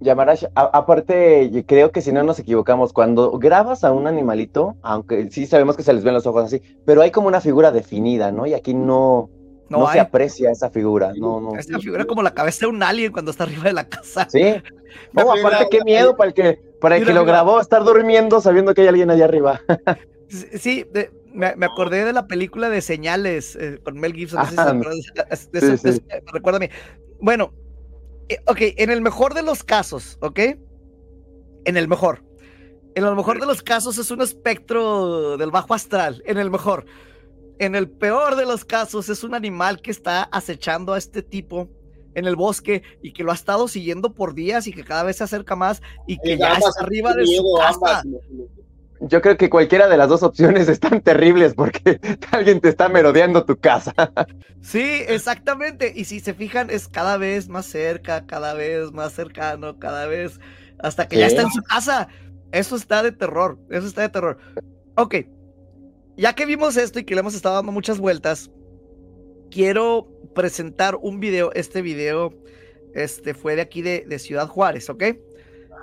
Yamarash, aparte, creo que si no nos equivocamos, cuando grabas a un animalito, aunque sí sabemos que se les ven los ojos así, pero hay como una figura definida, ¿no? Y aquí no, no, se aprecia esa figura. No, no. Esa figura como la cabeza de un alien cuando está arriba de la casa. Sí. No, aparte, qué miedo para el que, para el que lo grabó estar durmiendo sabiendo que hay alguien allá arriba. sí, me, acordé de la película de Señales eh, con Mel Gibson. Recuérdame. Bueno, eh, ok, en el mejor de los casos, ¿ok? En el mejor. En el mejor de los casos es un espectro del bajo astral, en el mejor. En el peor de los casos es un animal que está acechando a este tipo en el bosque y que lo ha estado siguiendo por días y que cada vez se acerca más y que ya está arriba de su casa yo creo que cualquiera de las dos opciones están terribles porque alguien te está merodeando tu casa. Sí, exactamente. Y si se fijan, es cada vez más cerca, cada vez más cercano, cada vez hasta que ya está en su casa. Eso está de terror, eso está de terror. Ok, ya que vimos esto y que le hemos estado dando muchas vueltas, quiero presentar un video. Este video este, fue de aquí de, de Ciudad Juárez, ¿ok?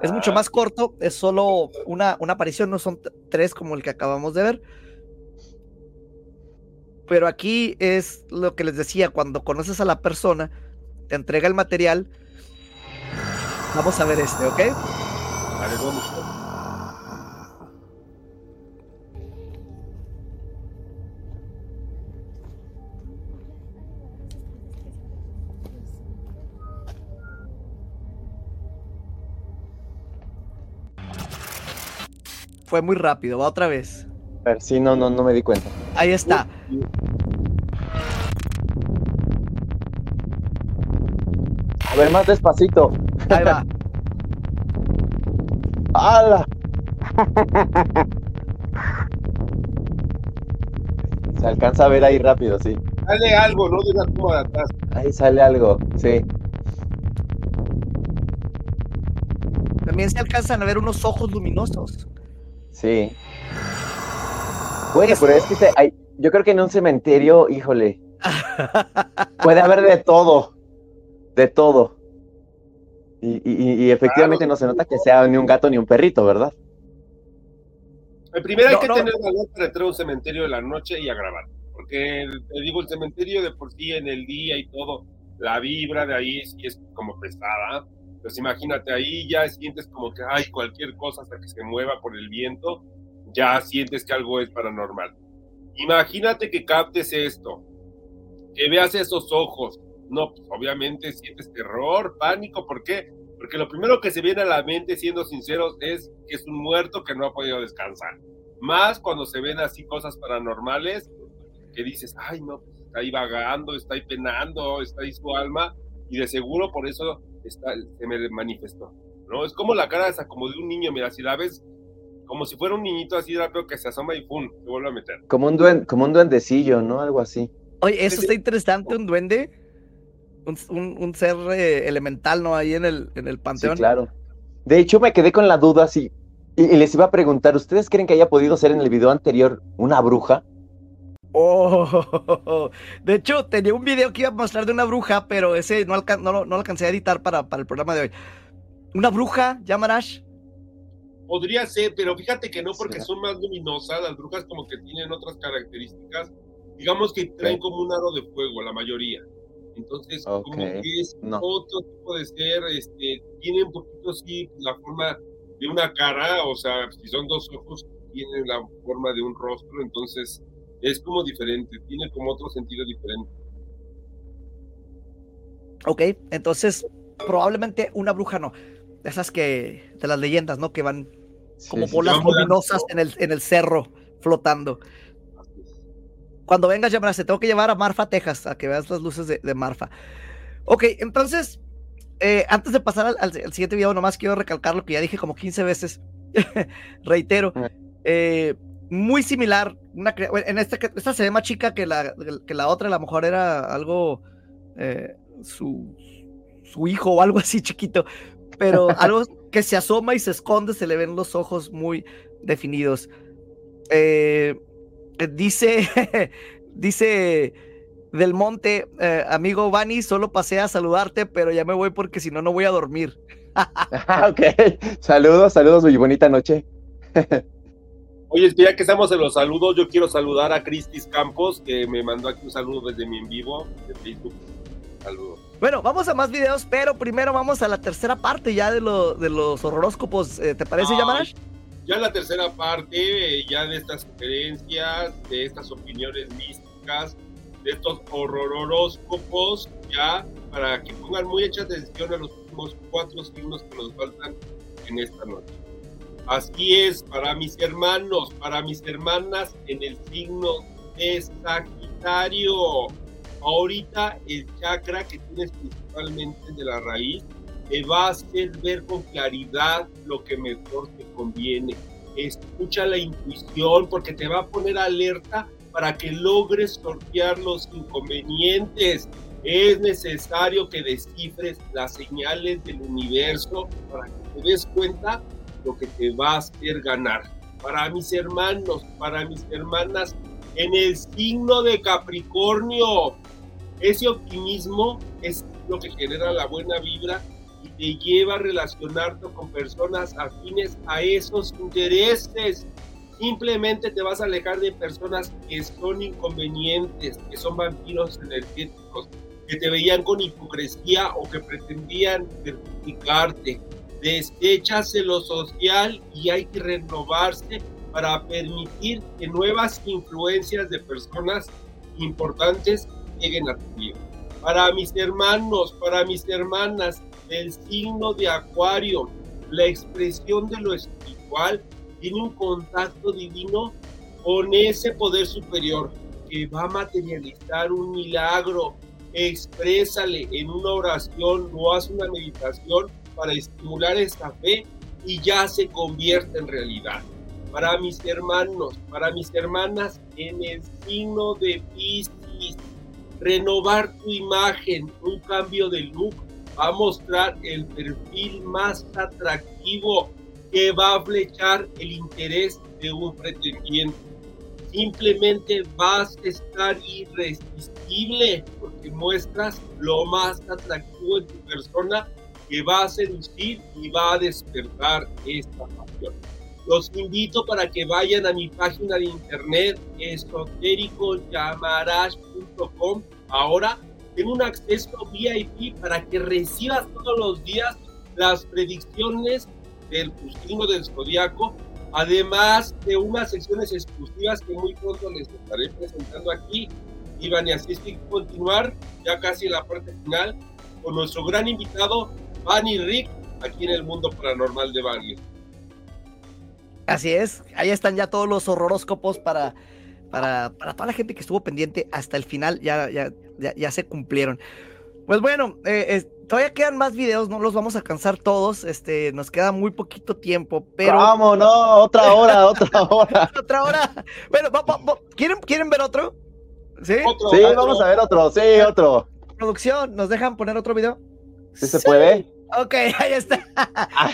Es mucho más corto, es solo una, una aparición, no son tres como el que acabamos de ver. Pero aquí es lo que les decía, cuando conoces a la persona, te entrega el material. Vamos a ver este, ¿ok? Vale, vamos. Fue muy rápido, va otra vez. A ver, sí, no, no, no me di cuenta. Ahí está. A ver, más despacito. Ahí va. ¡Hala! Se alcanza a ver ahí rápido, sí. Sale algo, ¿no? De la de atrás. Ahí sale algo, sí. También se alcanzan a ver unos ojos luminosos. Sí. Bueno, pero es que hay, yo creo que en un cementerio, híjole, puede haber de todo, de todo. Y, efectivamente no se nota que sea ni un gato ni un perrito, ¿verdad? Primero hay que tener valor para entrar a un cementerio de la noche y a grabar. Porque te digo, el cementerio de por sí en el día y todo, la vibra de ahí sí es como pesada. Pues imagínate, ahí ya sientes como que hay cualquier cosa hasta que se mueva por el viento, ya sientes que algo es paranormal. Imagínate que captes esto, que veas esos ojos. No, pues obviamente sientes terror, pánico, ¿por qué? Porque lo primero que se viene a la mente, siendo sinceros, es que es un muerto que no ha podido descansar. Más cuando se ven así cosas paranormales, que dices, ay, no, pues está ahí vagando, está ahí penando, está ahí su alma, y de seguro por eso se me manifestó, ¿no? Es como la cara esa, como de un niño, mira, si la ves como si fuera un niñito así rápido que se asoma y ¡pum! se vuelve a meter. Como un, duende, como un duendecillo, ¿no? Algo así. Oye, eso está interesante, un duende, un, ser eh, elemental, ¿no? Ahí en el, en el panteón. Sí, claro. De hecho, me quedé con la duda así, y, les iba a preguntar, ¿ustedes creen que haya podido ser en el video anterior una bruja? Oh, de hecho, tenía un video que iba a mostrar de una bruja, pero ese no, alcan no, lo- no lo alcancé a editar para, para el programa de hoy. Una bruja, Yamarash. Podría ser, pero fíjate que no, porque son más luminosas. Las brujas como que tienen otras características. Digamos que traen como un aro de fuego, la mayoría. Entonces, como que es No. otro tipo de ser, este, tiene un poquito sí la forma de una cara, o sea, si son dos ojos, tienen la forma de un rostro, entonces es como diferente, tiene como otro sentido diferente. Ok, entonces probablemente una bruja no. De esas que, de las leyendas, ¿no? Que van como Sí, bolas luminosas en el, en el cerro flotando. Cuando vengas, Yamarash, te tengo que llevar a Marfa, Texas, a que veas las luces de, de Marfa. Ok, entonces, eh, antes de pasar al, al- al siguiente video, nomás quiero recalcar lo que ya dije como 15 veces. Reitero. eh, muy similar. Una, en esta, que- esta se ve más chica que la, que la otra, a lo mejor era algo. eh, su, su hijo o algo así chiquito. Pero algo que se asoma y se esconde, se le ven los ojos muy definidos. Eh, eh, dice, dice Del Monte, eh, amigo Vani, solo pasé a saludarte, pero ya me voy porque si no, no voy a dormir. Ah, ok. Saludos, saludos, muy bonita noche. Oye, ya que estamos en los saludos, yo quiero saludar a Cristis Campos, que me mandó aquí un saludo desde mi en vivo de Facebook. Saludos. Bueno, vamos a más videos, pero primero vamos a la tercera parte ya de, lo- de los horóscopos. eh, ¿Te parece, Ay, Yamarash? Ya la tercera parte, eh, ya de estas sugerencias, de estas opiniones místicas, de estos horroróscopos, ya para que pongan mucha atención a los últimos cuatro signos que nos faltan en esta noche. Así es, para mis hermanos, para mis hermanas en el signo de Sagitario. Ahorita el chakra que tienes principalmente de la raíz te va a hacer ver con claridad lo que mejor te conviene. Escucha la intuición porque te va a poner alerta para que logres sortear los inconvenientes. Es necesario que descifres las señales del universo para que te des cuenta lo que te va a hacer ganar. Para mis hermanos, para mis hermanas, en el signo de Capricornio, ese optimismo es lo que genera la buena vibra y te lleva a relacionarte con personas afines a esos intereses. Simplemente te vas a alejar de personas que son inconvenientes, que son vampiros energéticos, que te veían con hipocresía o que pretendían certificarte. Deséchase lo social y hay que renovarse para permitir que nuevas influencias de personas importantes lleguen a tu vida. Para mis hermanos, para mis hermanas del signo de Acuario, la expresión de lo espiritual tiene un contacto divino con ese poder superior que va a materializar un milagro. Exprésale en una oración o haz una meditación para estimular esta fe y ya se convierte en realidad. Para mis hermanos, para mis hermanas en el signo de Piscis, renovar tu imagen, un cambio de look va a mostrar el perfil más atractivo que va a flechar el interés de un pretendiente. Simplemente vas a estar irresistible porque muestras lo más atractivo en tu persona que va a seducir y va a despertar esta pasión. Los invito para que vayan a mi página de internet esotéricoyamarash.com. Ahora tengo un acceso VIP para que recibas todos los días las predicciones del signo del zodiaco, además de unas secciones exclusivas que muy pronto les estaré presentando aquí. Iván, y así es que continuar ya casi en la parte final con nuestro gran invitado, Bunny Rick, aquí en el mundo paranormal de Bunny. Así es, ahí están ya todos los horroróscopos para, para, para toda la gente que estuvo pendiente hasta el final, ya, ya, ya, ya se cumplieron. Pues bueno, eh, eh, todavía quedan más videos, no los vamos a alcanzar todos, este, nos queda muy poquito tiempo, pero ¿Cómo no? Otra hora, otra hora. otra hora. Bueno, va- va- va- ¿quieren, ¿quieren ver otro? ¿Sí? Otro, Sí, otro. vamos a ver otro, sí, otro. Producción, ¿nos dejan poner otro video? ¿Sí se puede? Ok, ahí está.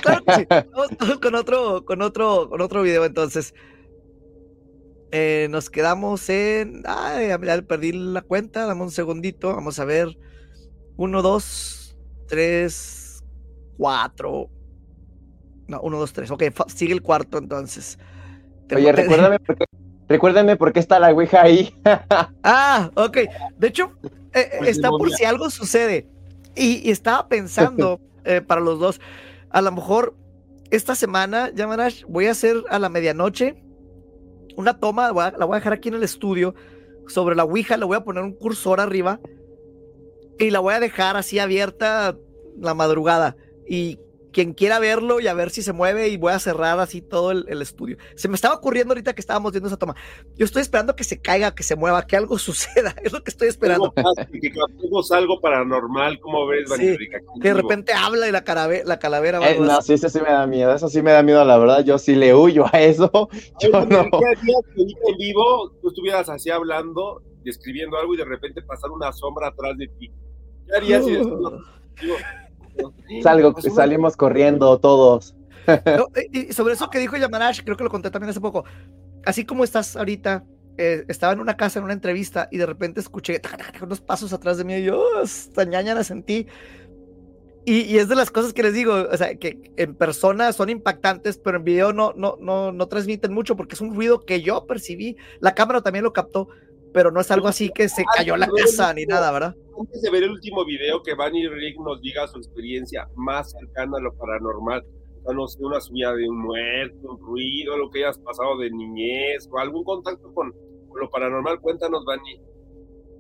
Claro que sí. Vamos, con otro, con otro, con otro video entonces. Eh, nos quedamos en. Ay, ya perdí la cuenta. Dame un segundito. Vamos a ver. Uno, dos, tres, cuatro. No, uno, dos, tres. Ok, sigue el cuarto entonces. Te- Oye, recuérdame por qué, recuérdame por qué está la Ouija ahí. Ah, ok. De hecho, eh, Pues, está por si algo sucede. Y, y estaba pensando eh, para los dos, a lo mejor esta semana, Yamarash, voy a hacer a la medianoche una toma, la voy a dejar aquí en el estudio sobre la Ouija, le voy a poner un cursor arriba y la voy a dejar así abierta la madrugada. Y quien quiera verlo y a ver si se mueve y voy a cerrar así todo el, el estudio. Se me estaba ocurriendo ahorita que estábamos viendo esa toma. Yo estoy esperando que se caiga, que se mueva, que algo suceda. Es lo que estoy esperando. Que captemos algo paranormal, ¿cómo ves, Sí? Que de repente habla y la, calavera va Eh, no, sí, eso sí me da miedo. Eso sí me da miedo, la verdad. Yo sí le huyo a eso. Yo no. ¿Qué harías que ahorita en vivo tú estuvieras así hablando, describiendo algo y de repente pasar una sombra atrás de ti? ¿Qué harías si después- digo, Salgo, una- salimos corriendo todos. No, y sobre eso que dijo Yamarash, creo que lo conté también hace poco. Así como estás ahorita, eh, estaba en una casa en una entrevista y de repente escuché tac, tac, tac, unos pasos atrás de mí y yo "Oh, hasta ñaña la sentí. Y, y es de las cosas que les digo, o sea, que en persona son impactantes, pero en video no, no, no, no transmiten mucho porque es un ruido que yo percibí. La cámara también lo captó, pero no es algo así que se cayó la casa ni nada, ¿verdad? Antes de ver el último video, que Van y Rick nos diga su experiencia más cercana a lo paranormal. No sé, una subida de un muerto, un ruido, lo que hayas pasado de niñez o algún contacto con, lo paranormal. Cuéntanos, Vani.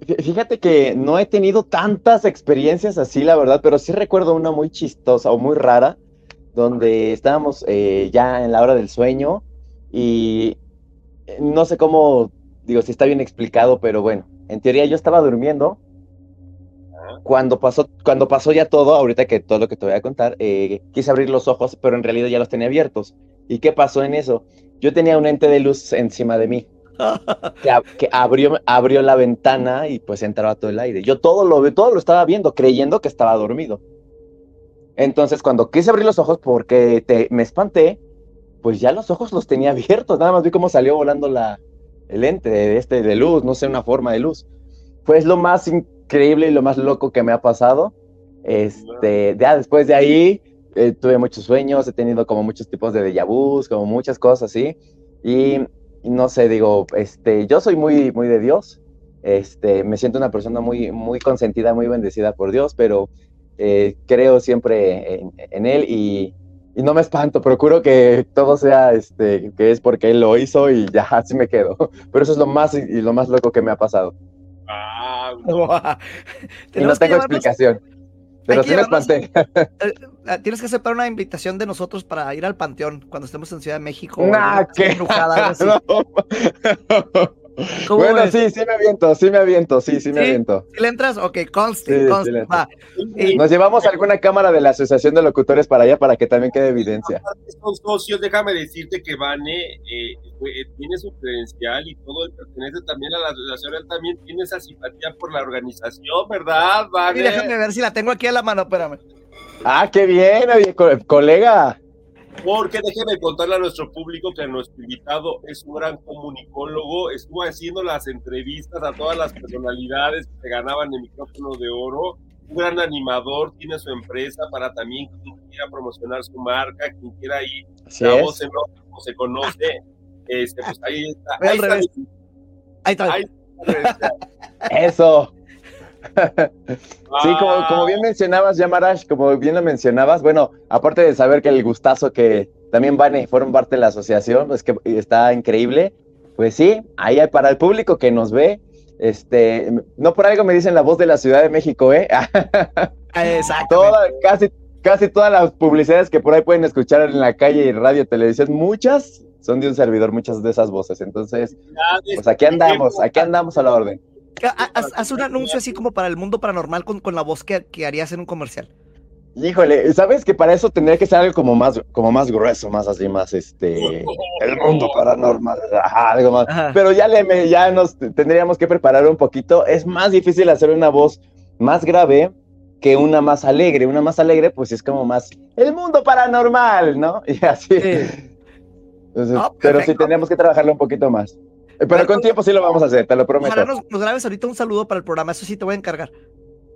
Fí- Fíjate que no he tenido tantas experiencias así, la verdad, pero sí recuerdo una muy chistosa o muy rara, donde estábamos eh, ya en la hora del sueño y eh, no sé cómo, digo, si está bien explicado, pero bueno, en teoría yo estaba durmiendo. Cuando pasó, cuando pasó ya todo, ahorita que todo lo que te voy a contar, eh, quise abrir los ojos, pero en realidad ya los tenía abiertos. ¿Y qué pasó en eso? Yo tenía un ente de luz encima de mí que, ab- que abrió, abrió la ventana y pues entraba todo el aire. Yo todo lo, todo lo estaba viendo, creyendo que estaba dormido. Entonces, cuando quise abrir los ojos porque te, me espanté, pues ya los ojos los tenía abiertos. Nada más vi cómo salió volando la, el ente de, este, de luz, no sé, una forma de luz. Fue lo más increíble y lo más loco que me ha pasado. Este, ya después de ahí, eh, tuve muchos sueños, he tenido como muchos tipos de déjà vus, como muchas cosas así. Y, no sé, digo, este, yo soy muy, muy de Dios. Este, me siento una persona muy, muy consentida, muy bendecida por Dios, pero eh, creo siempre en, en Él y, y no me espanto, procuro que todo sea, este, que es porque Él lo hizo y ya así me quedo. Pero eso es lo más y lo más loco que me ha pasado. Ah, no tengo explicación. Pero sí me llevarnos- espanté. Ah, Tienes que aceptar una invitación de nosotros para ir al panteón cuando estemos en Ciudad de México. así. No. ¿Cómo Bueno, ves? sí, sí me aviento, sí me aviento, sí, sí me aviento. ¿Sí le entras? Ok, conste, Sí, conste, va. Nos llevamos alguna cámara de la Asociación de Locutores para allá para que también quede evidencia. son socios, déjame decirte que Vane eh, fue- tiene su credencial y todo, pertenece también a la asociación, él también tiene esa simpatía por la organización, ¿verdad, Vane? déjame ver si la tengo aquí a la mano, espérame. Ah, qué bien, oye, co- colega. Porque déjeme contarle a nuestro público que nuestro invitado es un gran comunicólogo, estuvo haciendo las entrevistas a todas las personalidades que ganaban el micrófono de oro, un gran animador, tiene su empresa para también quien quiera promocionar su marca, quien quiera ir, la voz en como se conoce, este, pues ahí está. Ahí está. Ahí está. Eso. Sí, como, Ah, como bien mencionabas, Yamarash, como bien lo mencionabas, bueno, aparte de saber que el gustazo que también van y fueron parte de la asociación, pues que está increíble, pues sí, ahí hay para el público que nos ve, este, no por algo me dicen la voz de la Ciudad de México, ¿eh? Exacto. Toda- casi, casi todas las publicidades que por ahí pueden escuchar en la calle y radio, televisión, muchas son de un servidor, muchas de esas voces, entonces, pues aquí andamos, aquí andamos a la orden. Haz, haz un anuncio así como para el mundo paranormal con, con la voz que, que harías en un comercial. Híjole, ¿sabes que para eso tendría que ser algo como más, como más grueso, más así, más este, el mundo paranormal, ajá, algo más. Ajá. Pero ya le, ya nos tendríamos que preparar un poquito. Es más difícil hacer una voz más grave que una más alegre. Una más alegre, pues es como más el mundo paranormal, ¿no? Y así. Sí. Entonces, Ah, pero sí tendríamos que trabajarlo un poquito más. Eh, Pero con tiempo sí lo vamos a hacer, te lo prometo. Ojalá nos, nos grabes ahorita un saludo para el programa, eso sí te voy a encargar.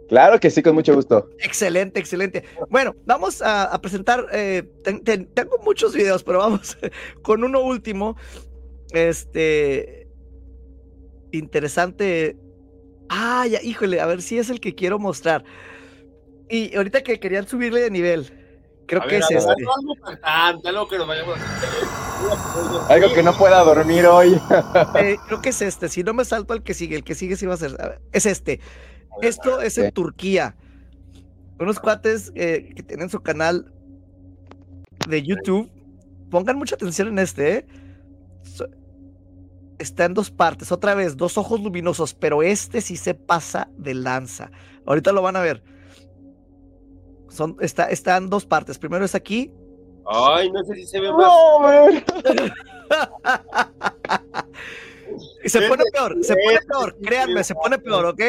Claro que sí, con mucho gusto. Excelente, excelente. Bueno, vamos a, a presentar, eh, ten- ten- tengo muchos videos, pero vamos con uno último. Este, interesante. Ah, ya, híjole, a ver si es el que quiero mostrar. Y ahorita que querían subirle de nivel, creo A que ver, es este. Algo que nos vayamos a Algo que no pueda dormir hoy. Eh, creo que es este. Si no me salto al que sigue, el que sigue sí va a ser. a ver, es este. Esto es en. Turquía. Unos cuates eh, que tienen su canal de YouTube. Pongan mucha atención en este, ¿eh? So- Está en dos partes. Otra vez, dos ojos luminosos, pero este sí se pasa de lanza. Ahorita lo van a ver. Son, está, está en dos partes. Primero es aquí. Ay, no sé si se ve más. No, man. Y se pone peor, se pone peor, sí, créanme, sí, se pone peor, ¿ok?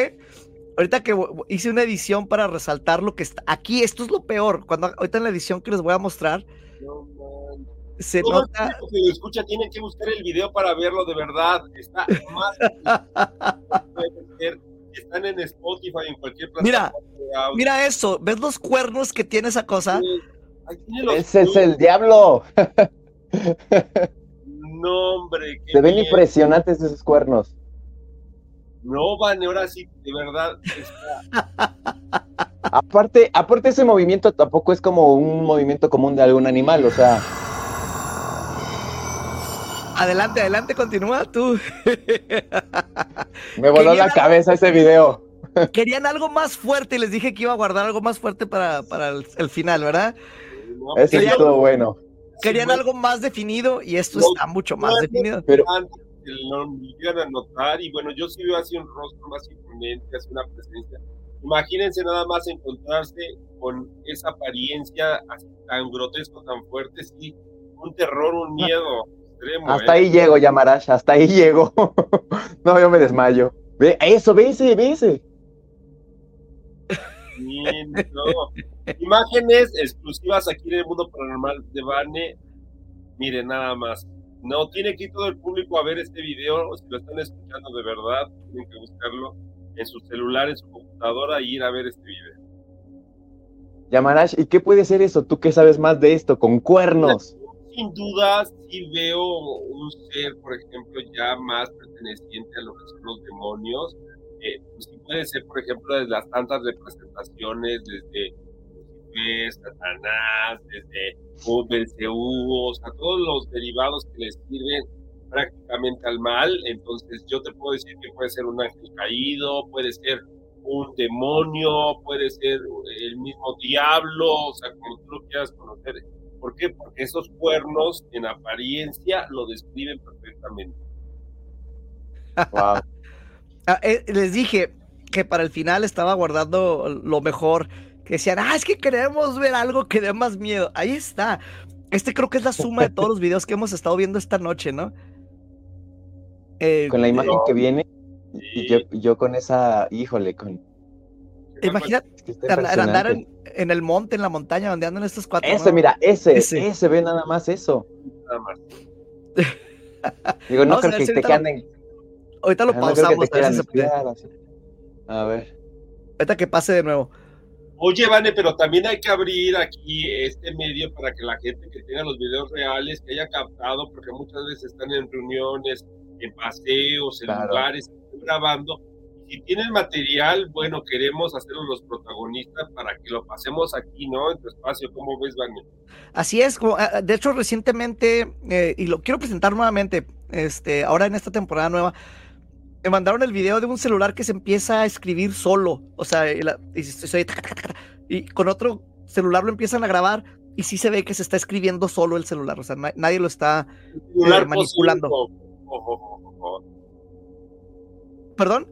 Ahorita que hice una edición para resaltar lo que está aquí, esto es lo peor. Cuando ahorita en la edición que les voy a mostrar, No, man. se Todo el nota. público que lo escucha tienen que buscar el video para verlo de verdad. Está más. Están en Spotify, en cualquier Mira, plataforma audio. Mira eso, ¿ves los cuernos que tiene esa cosa? Tiene los Ese es el diablo. No, hombre, qué Se ven bien. impresionantes esos cuernos. No, Vane, ahora sí, de verdad. está- Aparte, aparte ese movimiento tampoco es como un movimiento común de algún animal, o sea, Adelante, adelante, continúa tú. me voló la cabeza ese video. Querían algo más fuerte y les dije que iba a guardar algo más fuerte para, para el, el final, ¿verdad? Quería- estuvo bueno. Querían algo más definido y esto No, está mucho más no, definido. Pero- lo llegan a notar y bueno, yo sí veo así un rostro más imponente, así una presencia. Imagínense nada más encontrarse con esa apariencia así tan grotesco, tan fuerte, sí, un terror, un miedo extremo. Hasta ¿eh? ahí llego, Yamarash, hasta ahí llego. no, yo me desmayo. Ve, eso, ve ese, ve ese. Imágenes exclusivas aquí en el mundo paranormal de Vane. Miren, nada más. No, tiene que ir todo el público a ver este video. Si lo están escuchando de verdad, tienen que buscarlo en su celular, en su computadora y ir a ver este video. Yamarash, ¿y qué puede ser eso? ¿Tú qué sabes más de esto? Con cuernos. Sin duda, sí veo un ser, por ejemplo, ya más perteneciente a lo que son los demonios. Eh, pues puede ser, por ejemplo, de las tantas representaciones desde Satanás, desde Belcebú, o sea, todos los derivados que les sirven prácticamente al mal. Entonces, yo te puedo decir que puede ser un ángel caído, puede ser un demonio, puede ser el mismo diablo, o sea, como tú lo quieras conocer. ¿Por qué? Porque esos cuernos en apariencia lo describen perfectamente. Wow. Ah, eh, les dije que para el final estaba guardando lo mejor. Que decían, ah, es que queremos ver algo que dé más miedo. Ahí está. Este creo que es la suma de todos los videos que hemos estado viendo esta noche, ¿no? Eh, Con la imagen No. que viene, y yo, yo con esa, híjole, con... Imagínate que andar, en, en el monte, en la montaña, donde andan estos cuatro. Ese, mira, ese, Ese. ese, ve nada más eso. Nada más. Digo, no creo que te lo- anden, Ahorita lo que pausamos, a ver si se. A ver. Ahorita que pase de nuevo. Oye, Vane, pero también hay que abrir aquí este medio para que la gente que tenga los videos reales, que haya captado, porque muchas veces están en reuniones, en paseos, en Claro. lugares, grabando. Si tienen material, bueno, queremos hacerlos los protagonistas para que lo pasemos aquí, ¿no? En tu espacio, ¿cómo ves, Vane? Así es, como, ah, de hecho recientemente, eh, y lo quiero presentar nuevamente, este, ahora en esta temporada nueva, me mandaron el video de un celular que se empieza a escribir solo, o sea, y, la- con otro celular lo empiezan a grabar y sí se ve que se está escribiendo solo el celular, o sea, na- nadie lo está, Celular manipulando. perdón,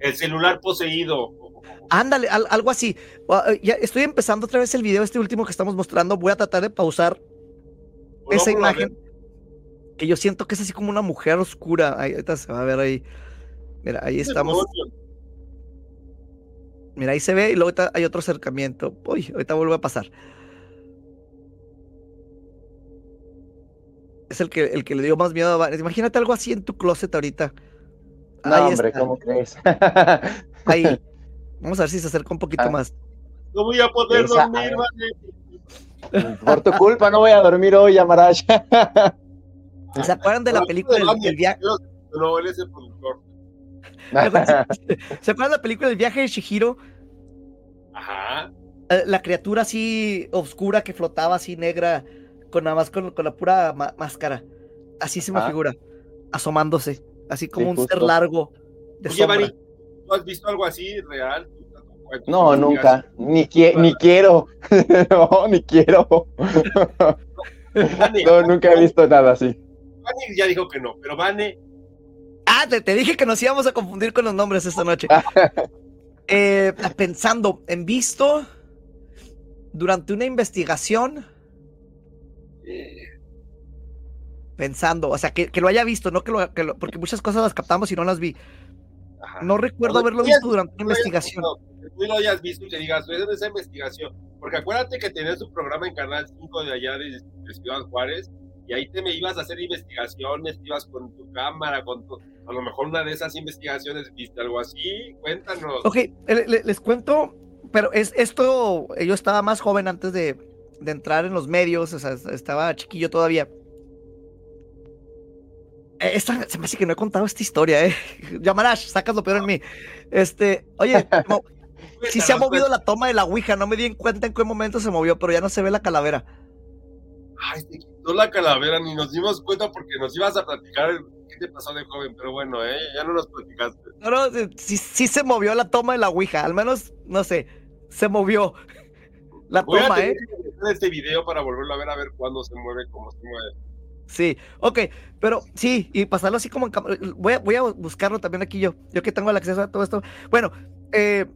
El celular poseído. Ándale, al- algo así. Eh, Ya estoy empezando otra vez el video, este último que estamos mostrando, voy a tratar de pausar esa imagen que yo siento que es así como una mujer oscura. Ahí, ahorita se va a ver ahí. Mira, ahí estamos. Mira, ahí se ve y luego hay otro acercamiento. Uy, ahorita vuelve a pasar. es el que, el que le dio más miedo a Vane. Imagínate algo así en tu closet ahorita. No, Ahí hombre, está. ¿cómo crees? Ahí. Vamos a ver si se acerca un poquito Ah. más. No voy a poder Esa- dormir, Vane. Por tu culpa no voy a dormir hoy, Yamarash. ¿Se acuerdan de la película del, Vane, del viaje? No, él es el productor. ¿Se acuerdan de la película del viaje de Shihiro? Ajá. Eh, La criatura así oscura que flotaba así negra, con nada más con, con la pura ma- máscara. Así se me figura, asomándose, así como Sí, un ser largo de Oye. Vani, ¿tú has visto algo así real? No, nunca. Ni, qui- ni quiero. no, ni quiero. No, nunca he visto nada así. Vane ya dijo que no, pero Vane, Ah, te, te dije que nos íbamos a confundir con los nombres esta noche. Eh, pensando en visto durante una investigación, pensando, o sea, que, que lo haya visto, no que lo, que lo- porque muchas cosas las captamos y no las vi. ajá. No recuerdo haberlo visto durante una investigación. tú lo hayas visto y te digas, es de esa investigación. Porque acuérdate que tenías un programa en Canal 5 de allá de, de Ciudad Juárez y ahí te me ibas a hacer investigaciones, te ibas con tu cámara, con tu, a lo mejor una de esas investigaciones viste algo así, cuéntanos. Ok, le- le- les cuento, pero es esto, yo estaba más joven antes de, de entrar en los medios, o sea, estaba chiquillo todavía. Eh, Esta, se me hace que no he contado esta historia, eh. Yamarash, sacas lo peor en mí. Este, oye, mo- sí se ha movido la toma de la Ouija, no me di en cuenta en qué momento se movió, pero ya no se ve la calavera. Ay, se quitó la calavera, ni nos dimos cuenta porque nos ibas a platicar qué te pasó de joven, pero bueno, ¿eh? ya no nos platicaste. No, no, sí, sí, se movió la toma de la Ouija, al menos, no sé, se movió la Voy a toma, tener eh. que este video para volverlo a ver, a ver cuándo se mueve, cómo se mueve. Sí, ok, pero sí, y pasarlo así como en cámara. Voy a, voy a buscarlo también aquí yo, yo que tengo el acceso a todo esto. Bueno, eh,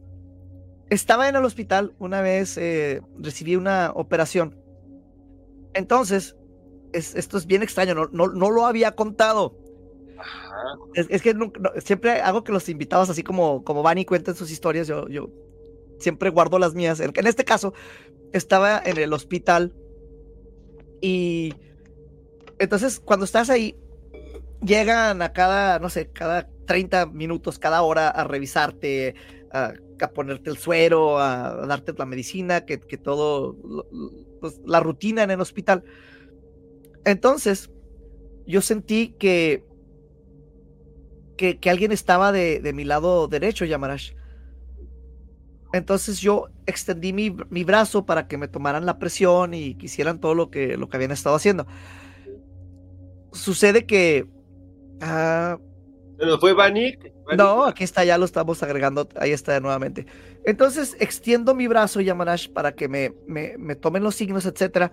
estaba en el hospital una vez, eh, recibí una operación. Entonces, es- esto es bien extraño, no, no, no lo había contado. Ajá. Es, es que no, siempre hago que los invitados, así como, como van y cuentan sus historias, yo, yo siempre guardo las mías. En, en este caso, estaba en el hospital y entonces cuando estás ahí, llegan a cada, no sé, cada 30 minutos, cada hora a revisarte, a, a ponerte el suero, a, darte la medicina, que, que todo, pues, la rutina en el hospital. Entonces, yo sentí que que, que alguien estaba de, de mi lado derecho, Yamarash. Entonces yo extendí mi, mi brazo para que me tomaran la presión y que hicieran todo lo que, lo que habían estado haciendo. Sucede que... ah, ¿Se nos fue Vani? Vani, no, aquí está, ya lo estamos agregando, ahí está nuevamente. Entonces extiendo mi brazo, Yamarash, para que me, me, me tomen los signos, etcétera.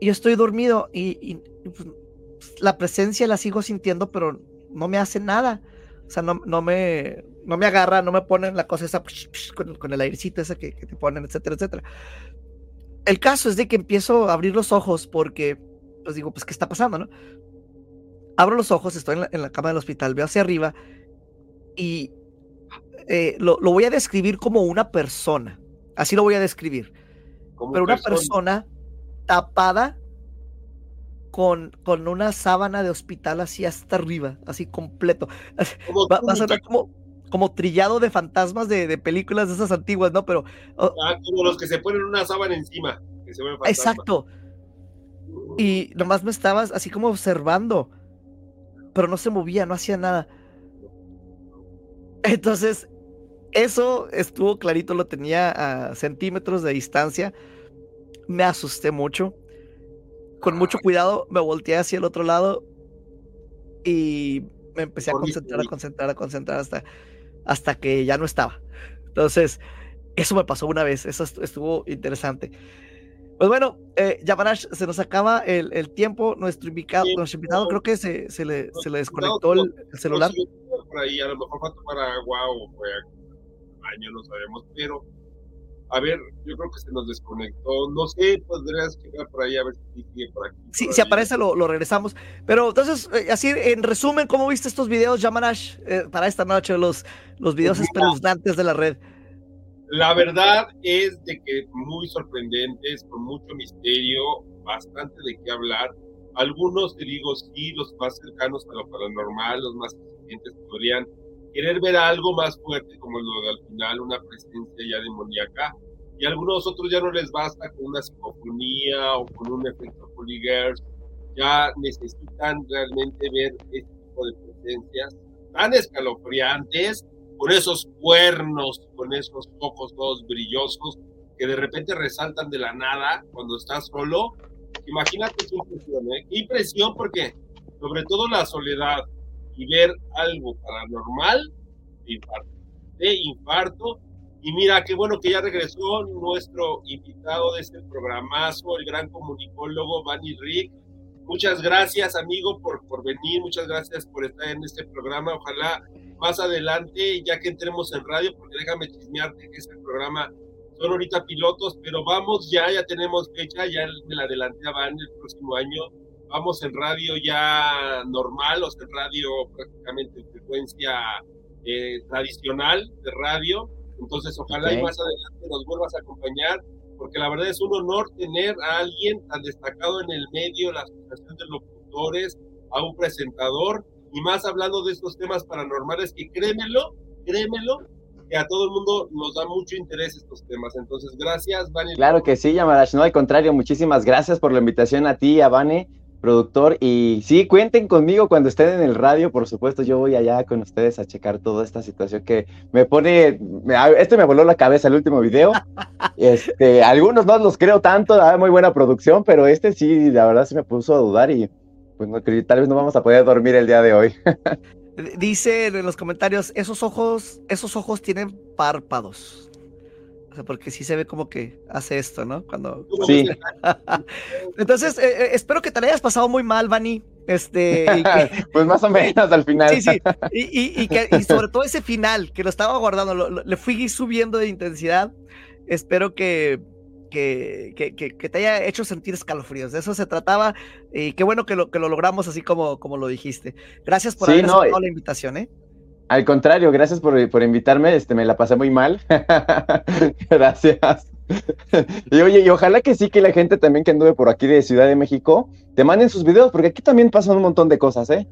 Y estoy dormido y, y, pues, la presencia la sigo sintiendo, pero no me hace nada. O sea, no, no, me, no me agarra, no me ponen la cosa esa con, el airecito que, que te ponen, etcétera, etcétera. El caso es de que empiezo a abrir los ojos porque, pues digo, pues, ¿qué está pasando, no? Abro los ojos, estoy en la, en la cama del hospital, veo hacia arriba y eh, lo, lo voy a describir como una persona. Así lo voy a describir. como Pero una persona. persona tapada con, con una sábana de hospital así hasta arriba, así completo. Como Va, tú, va a sonar como, como trillado de fantasmas de, de películas de esas antiguas, ¿no? Pero oh, Ah, como los que se ponen una sábana encima. Que se exacto. Y nomás me estabas así como observando, pero no se movía, no hacía nada. Entonces, eso estuvo clarito, lo tenía a centímetros de distancia. Me asusté mucho. Con mucho cuidado me volteé hacia el otro lado y me empecé a concentrar, a concentrar, a concentrar hasta, hasta que ya no estaba. Entonces, eso me pasó una vez, eso estu- estuvo interesante. Pues bueno, eh, Yamarash, se nos acaba el, el tiempo. Nuestro invitado, Sí, nuestro invitado no. creo que se, se le, se le desconectó el, invitado, el celular. No, sí, por ahí, a lo mejor fue a tomar agua o fue a baño, no sabemos, pero a ver, yo creo que se nos desconectó. No sé, podrías checar por ahí a ver si sigue por aquí. Sí, por si ahí. aparece lo, lo regresamos. Pero entonces, eh, así en resumen, ¿cómo viste estos videos, Yamarash, eh, para esta noche? Los, los videos Pues espeluznantes de la red. La verdad es de que muy sorprendentes, con mucho misterio, bastante de qué hablar. Algunos, te digo, sí, los más cercanos a lo paranormal, los más exigentes podrían querer ver algo más fuerte, como lo de al final, una presencia ya demoníaca. Y a algunos otros ya no les basta con una psicofonía o con un efecto polygers, ya necesitan realmente ver este tipo de presencias tan escalofriantes, con esos cuernos, con esos ojos todos brillosos, que de repente resaltan de la nada cuando estás solo. Imagínate qué impresión, ¿eh? Qué impresión porque sobre todo la soledad y ver algo paranormal de infarto. Y mira, qué bueno que ya regresó nuestro invitado de este programazo, el gran comunicólogo Vanny Rick. Muchas gracias, amigo, por, por venir. Muchas gracias por estar en este programa. Ojalá más adelante, ya que entremos en radio, porque déjame chismearte que este programa son ahorita pilotos, pero vamos ya, ya tenemos fecha, ya me la adelanté a Van el próximo año. Vamos en radio ya normal, o sea, en radio prácticamente en frecuencia eh, tradicional de radio. Entonces, ojalá y más adelante nos vuelvas a acompañar, porque la verdad es un honor tener a alguien tan destacado en el medio, la Asociación de Locutores, a un presentador, y más hablando de estos temas paranormales, que créemelo, créemelo, que a todo el mundo nos da mucho interés estos temas. Entonces, gracias, Vane. Claro que sí, Yamarash, no, al contrario, muchísimas gracias por la invitación a ti, a Vane productor. Y sí, cuenten conmigo cuando estén en el radio, por supuesto, yo voy allá con ustedes a checar toda esta situación que me pone, este me voló la cabeza el último video. Este, algunos no los creo tanto, da muy buena producción, pero este sí, la verdad se me puso a dudar y pues no, tal vez no vamos a poder dormir el día de hoy. Dice en los comentarios, esos ojos, esos ojos tienen párpados. O sea, porque sí se ve como que hace esto, ¿no? Cuando. Sí. Entonces, eh, eh, espero que te la hayas pasado muy mal, Vani. Este. pues más o menos al final. Sí, sí. Y, que, y sobre todo ese final, que lo estaba guardando, le fui subiendo de intensidad. Espero que, que, que, te haya hecho sentir escalofríos. De eso se trataba. Y qué bueno que lo, que lo logramos así como, como lo dijiste. Gracias por haber aceptado la invitación, ¿eh? Al contrario, gracias por, invitarme, este, me la pasé muy mal. gracias. y oye, y ojalá que sí que la gente también que anduve por aquí de Ciudad de México te manden sus videos, porque aquí también pasan un montón de cosas, ¿eh?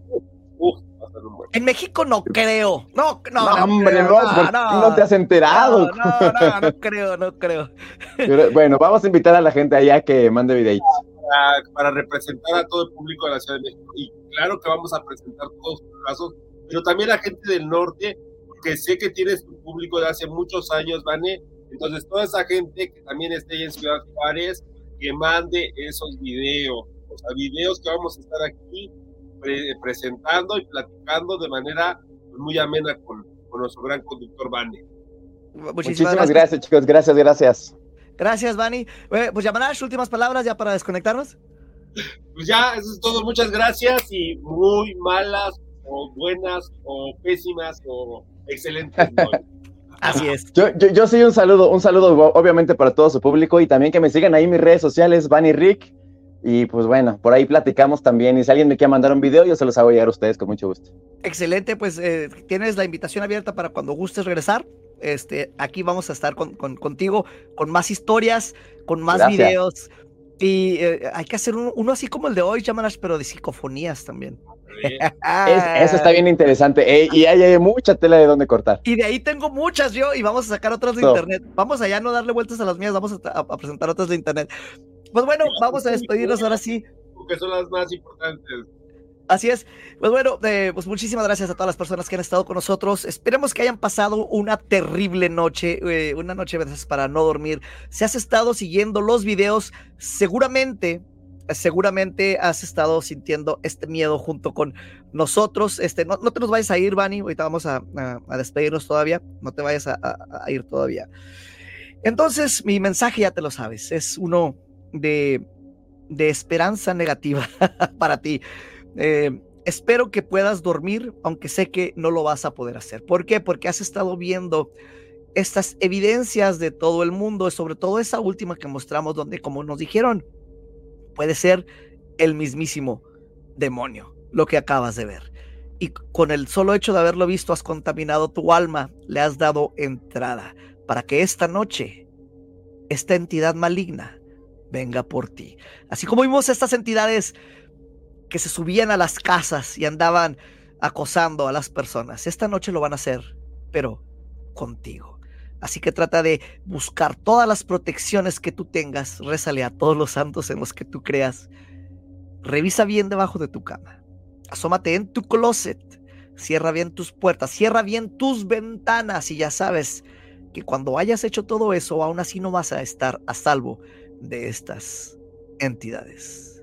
en México no creo. No, no, no, hombre, no, no, te has enterado. No, no, no, creo, no creo. bueno, vamos a invitar a la gente allá que mande videitos. Para, para, representar a todo el público de la Ciudad de México. Y claro que vamos a presentar todos los casos pero también la gente del norte, que sé que tienes tu público de hace muchos años, Vane, entonces toda esa gente que también esté en Ciudad Juárez, que mande esos videos, o sea, videos que vamos a estar aquí presentando y platicando de manera muy amena con, nuestro gran conductor Vane. Muchísimas, gracias. chicos, gracias, gracias. Gracias, Vani. pues llamarás últimas palabras ya para desconectarnos. Pues ya, eso es todo. Muchas gracias y muy malas o buenas, o pésimas, o excelentes. Así es. Yo, yo, yo, soy un saludo, un saludo obviamente para todo su público y también que me sigan ahí en mis redes sociales, Van y Rick. Y pues bueno, por ahí platicamos también. Y si alguien me quiere mandar un video, yo se los hago llegar a ustedes con mucho gusto. Excelente, pues eh, tienes la invitación abierta para cuando gustes regresar. Este, aquí vamos a estar con, contigo, con más historias, con más videos. Y eh, hay que hacer uno así como el de hoy, llamadas, pero de psicofonías también eso está bien interesante. y hay, mucha tela de donde cortar. Y de ahí tengo muchas yo y vamos a sacar otras de internet. Vamos allá no darle vueltas a las mías, vamos a, presentar otras de internet. Pues bueno, vamos a despedirnos ahora sí. Porque son las más importantes. Así es. Pues bueno, eh, pues muchísimas gracias a todas las personas que han estado con nosotros. Esperemos que hayan pasado una terrible noche, eh, una noche veces para no dormir. Si has estado siguiendo los videos, seguramente seguramente has estado sintiendo este miedo junto con nosotros. Este, no, te nos vayas a ir, Vani. Ahorita vamos a, despedirnos todavía. No te vayas a, ir todavía. Entonces, mi mensaje ya te lo sabes. Es uno de, de esperanza negativa para ti. Eh, espero que puedas dormir, aunque sé que no lo vas a poder hacer. ¿Por qué? Porque has estado viendo estas evidencias de todo el mundo, sobre todo esa última que mostramos, donde como nos dijeron, Puede ser el mismísimo demonio, lo que acabas de ver. Y con el solo hecho de haberlo visto has contaminado tu alma, le has dado entrada para que esta noche esta entidad maligna venga por ti. Así como vimos estas entidades que se subían a las casas y andaban acosando a las personas. Esta noche lo van a hacer, pero contigo. Así que trata de buscar todas las protecciones que tú tengas. Rézale a todos los santos en los que tú creas. Revisa bien debajo de tu cama. Asómate en tu closet. Cierra bien tus puertas. Cierra bien tus ventanas. Y ya sabes que cuando hayas hecho todo eso, aún así no vas a estar a salvo de estas entidades.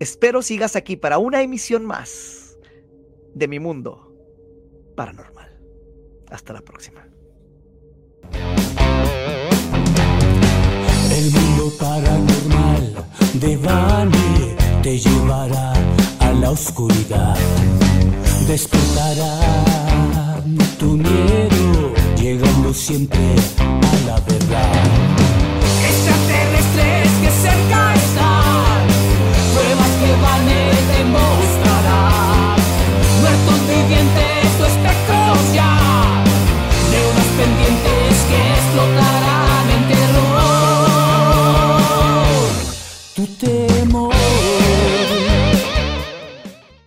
Espero sigas aquí para una emisión más de mi mundo paranormal. Hasta la próxima. El mundo paranormal de Bani te llevará a la oscuridad. Despertará tu miedo, llegando siempre a la verdad. day.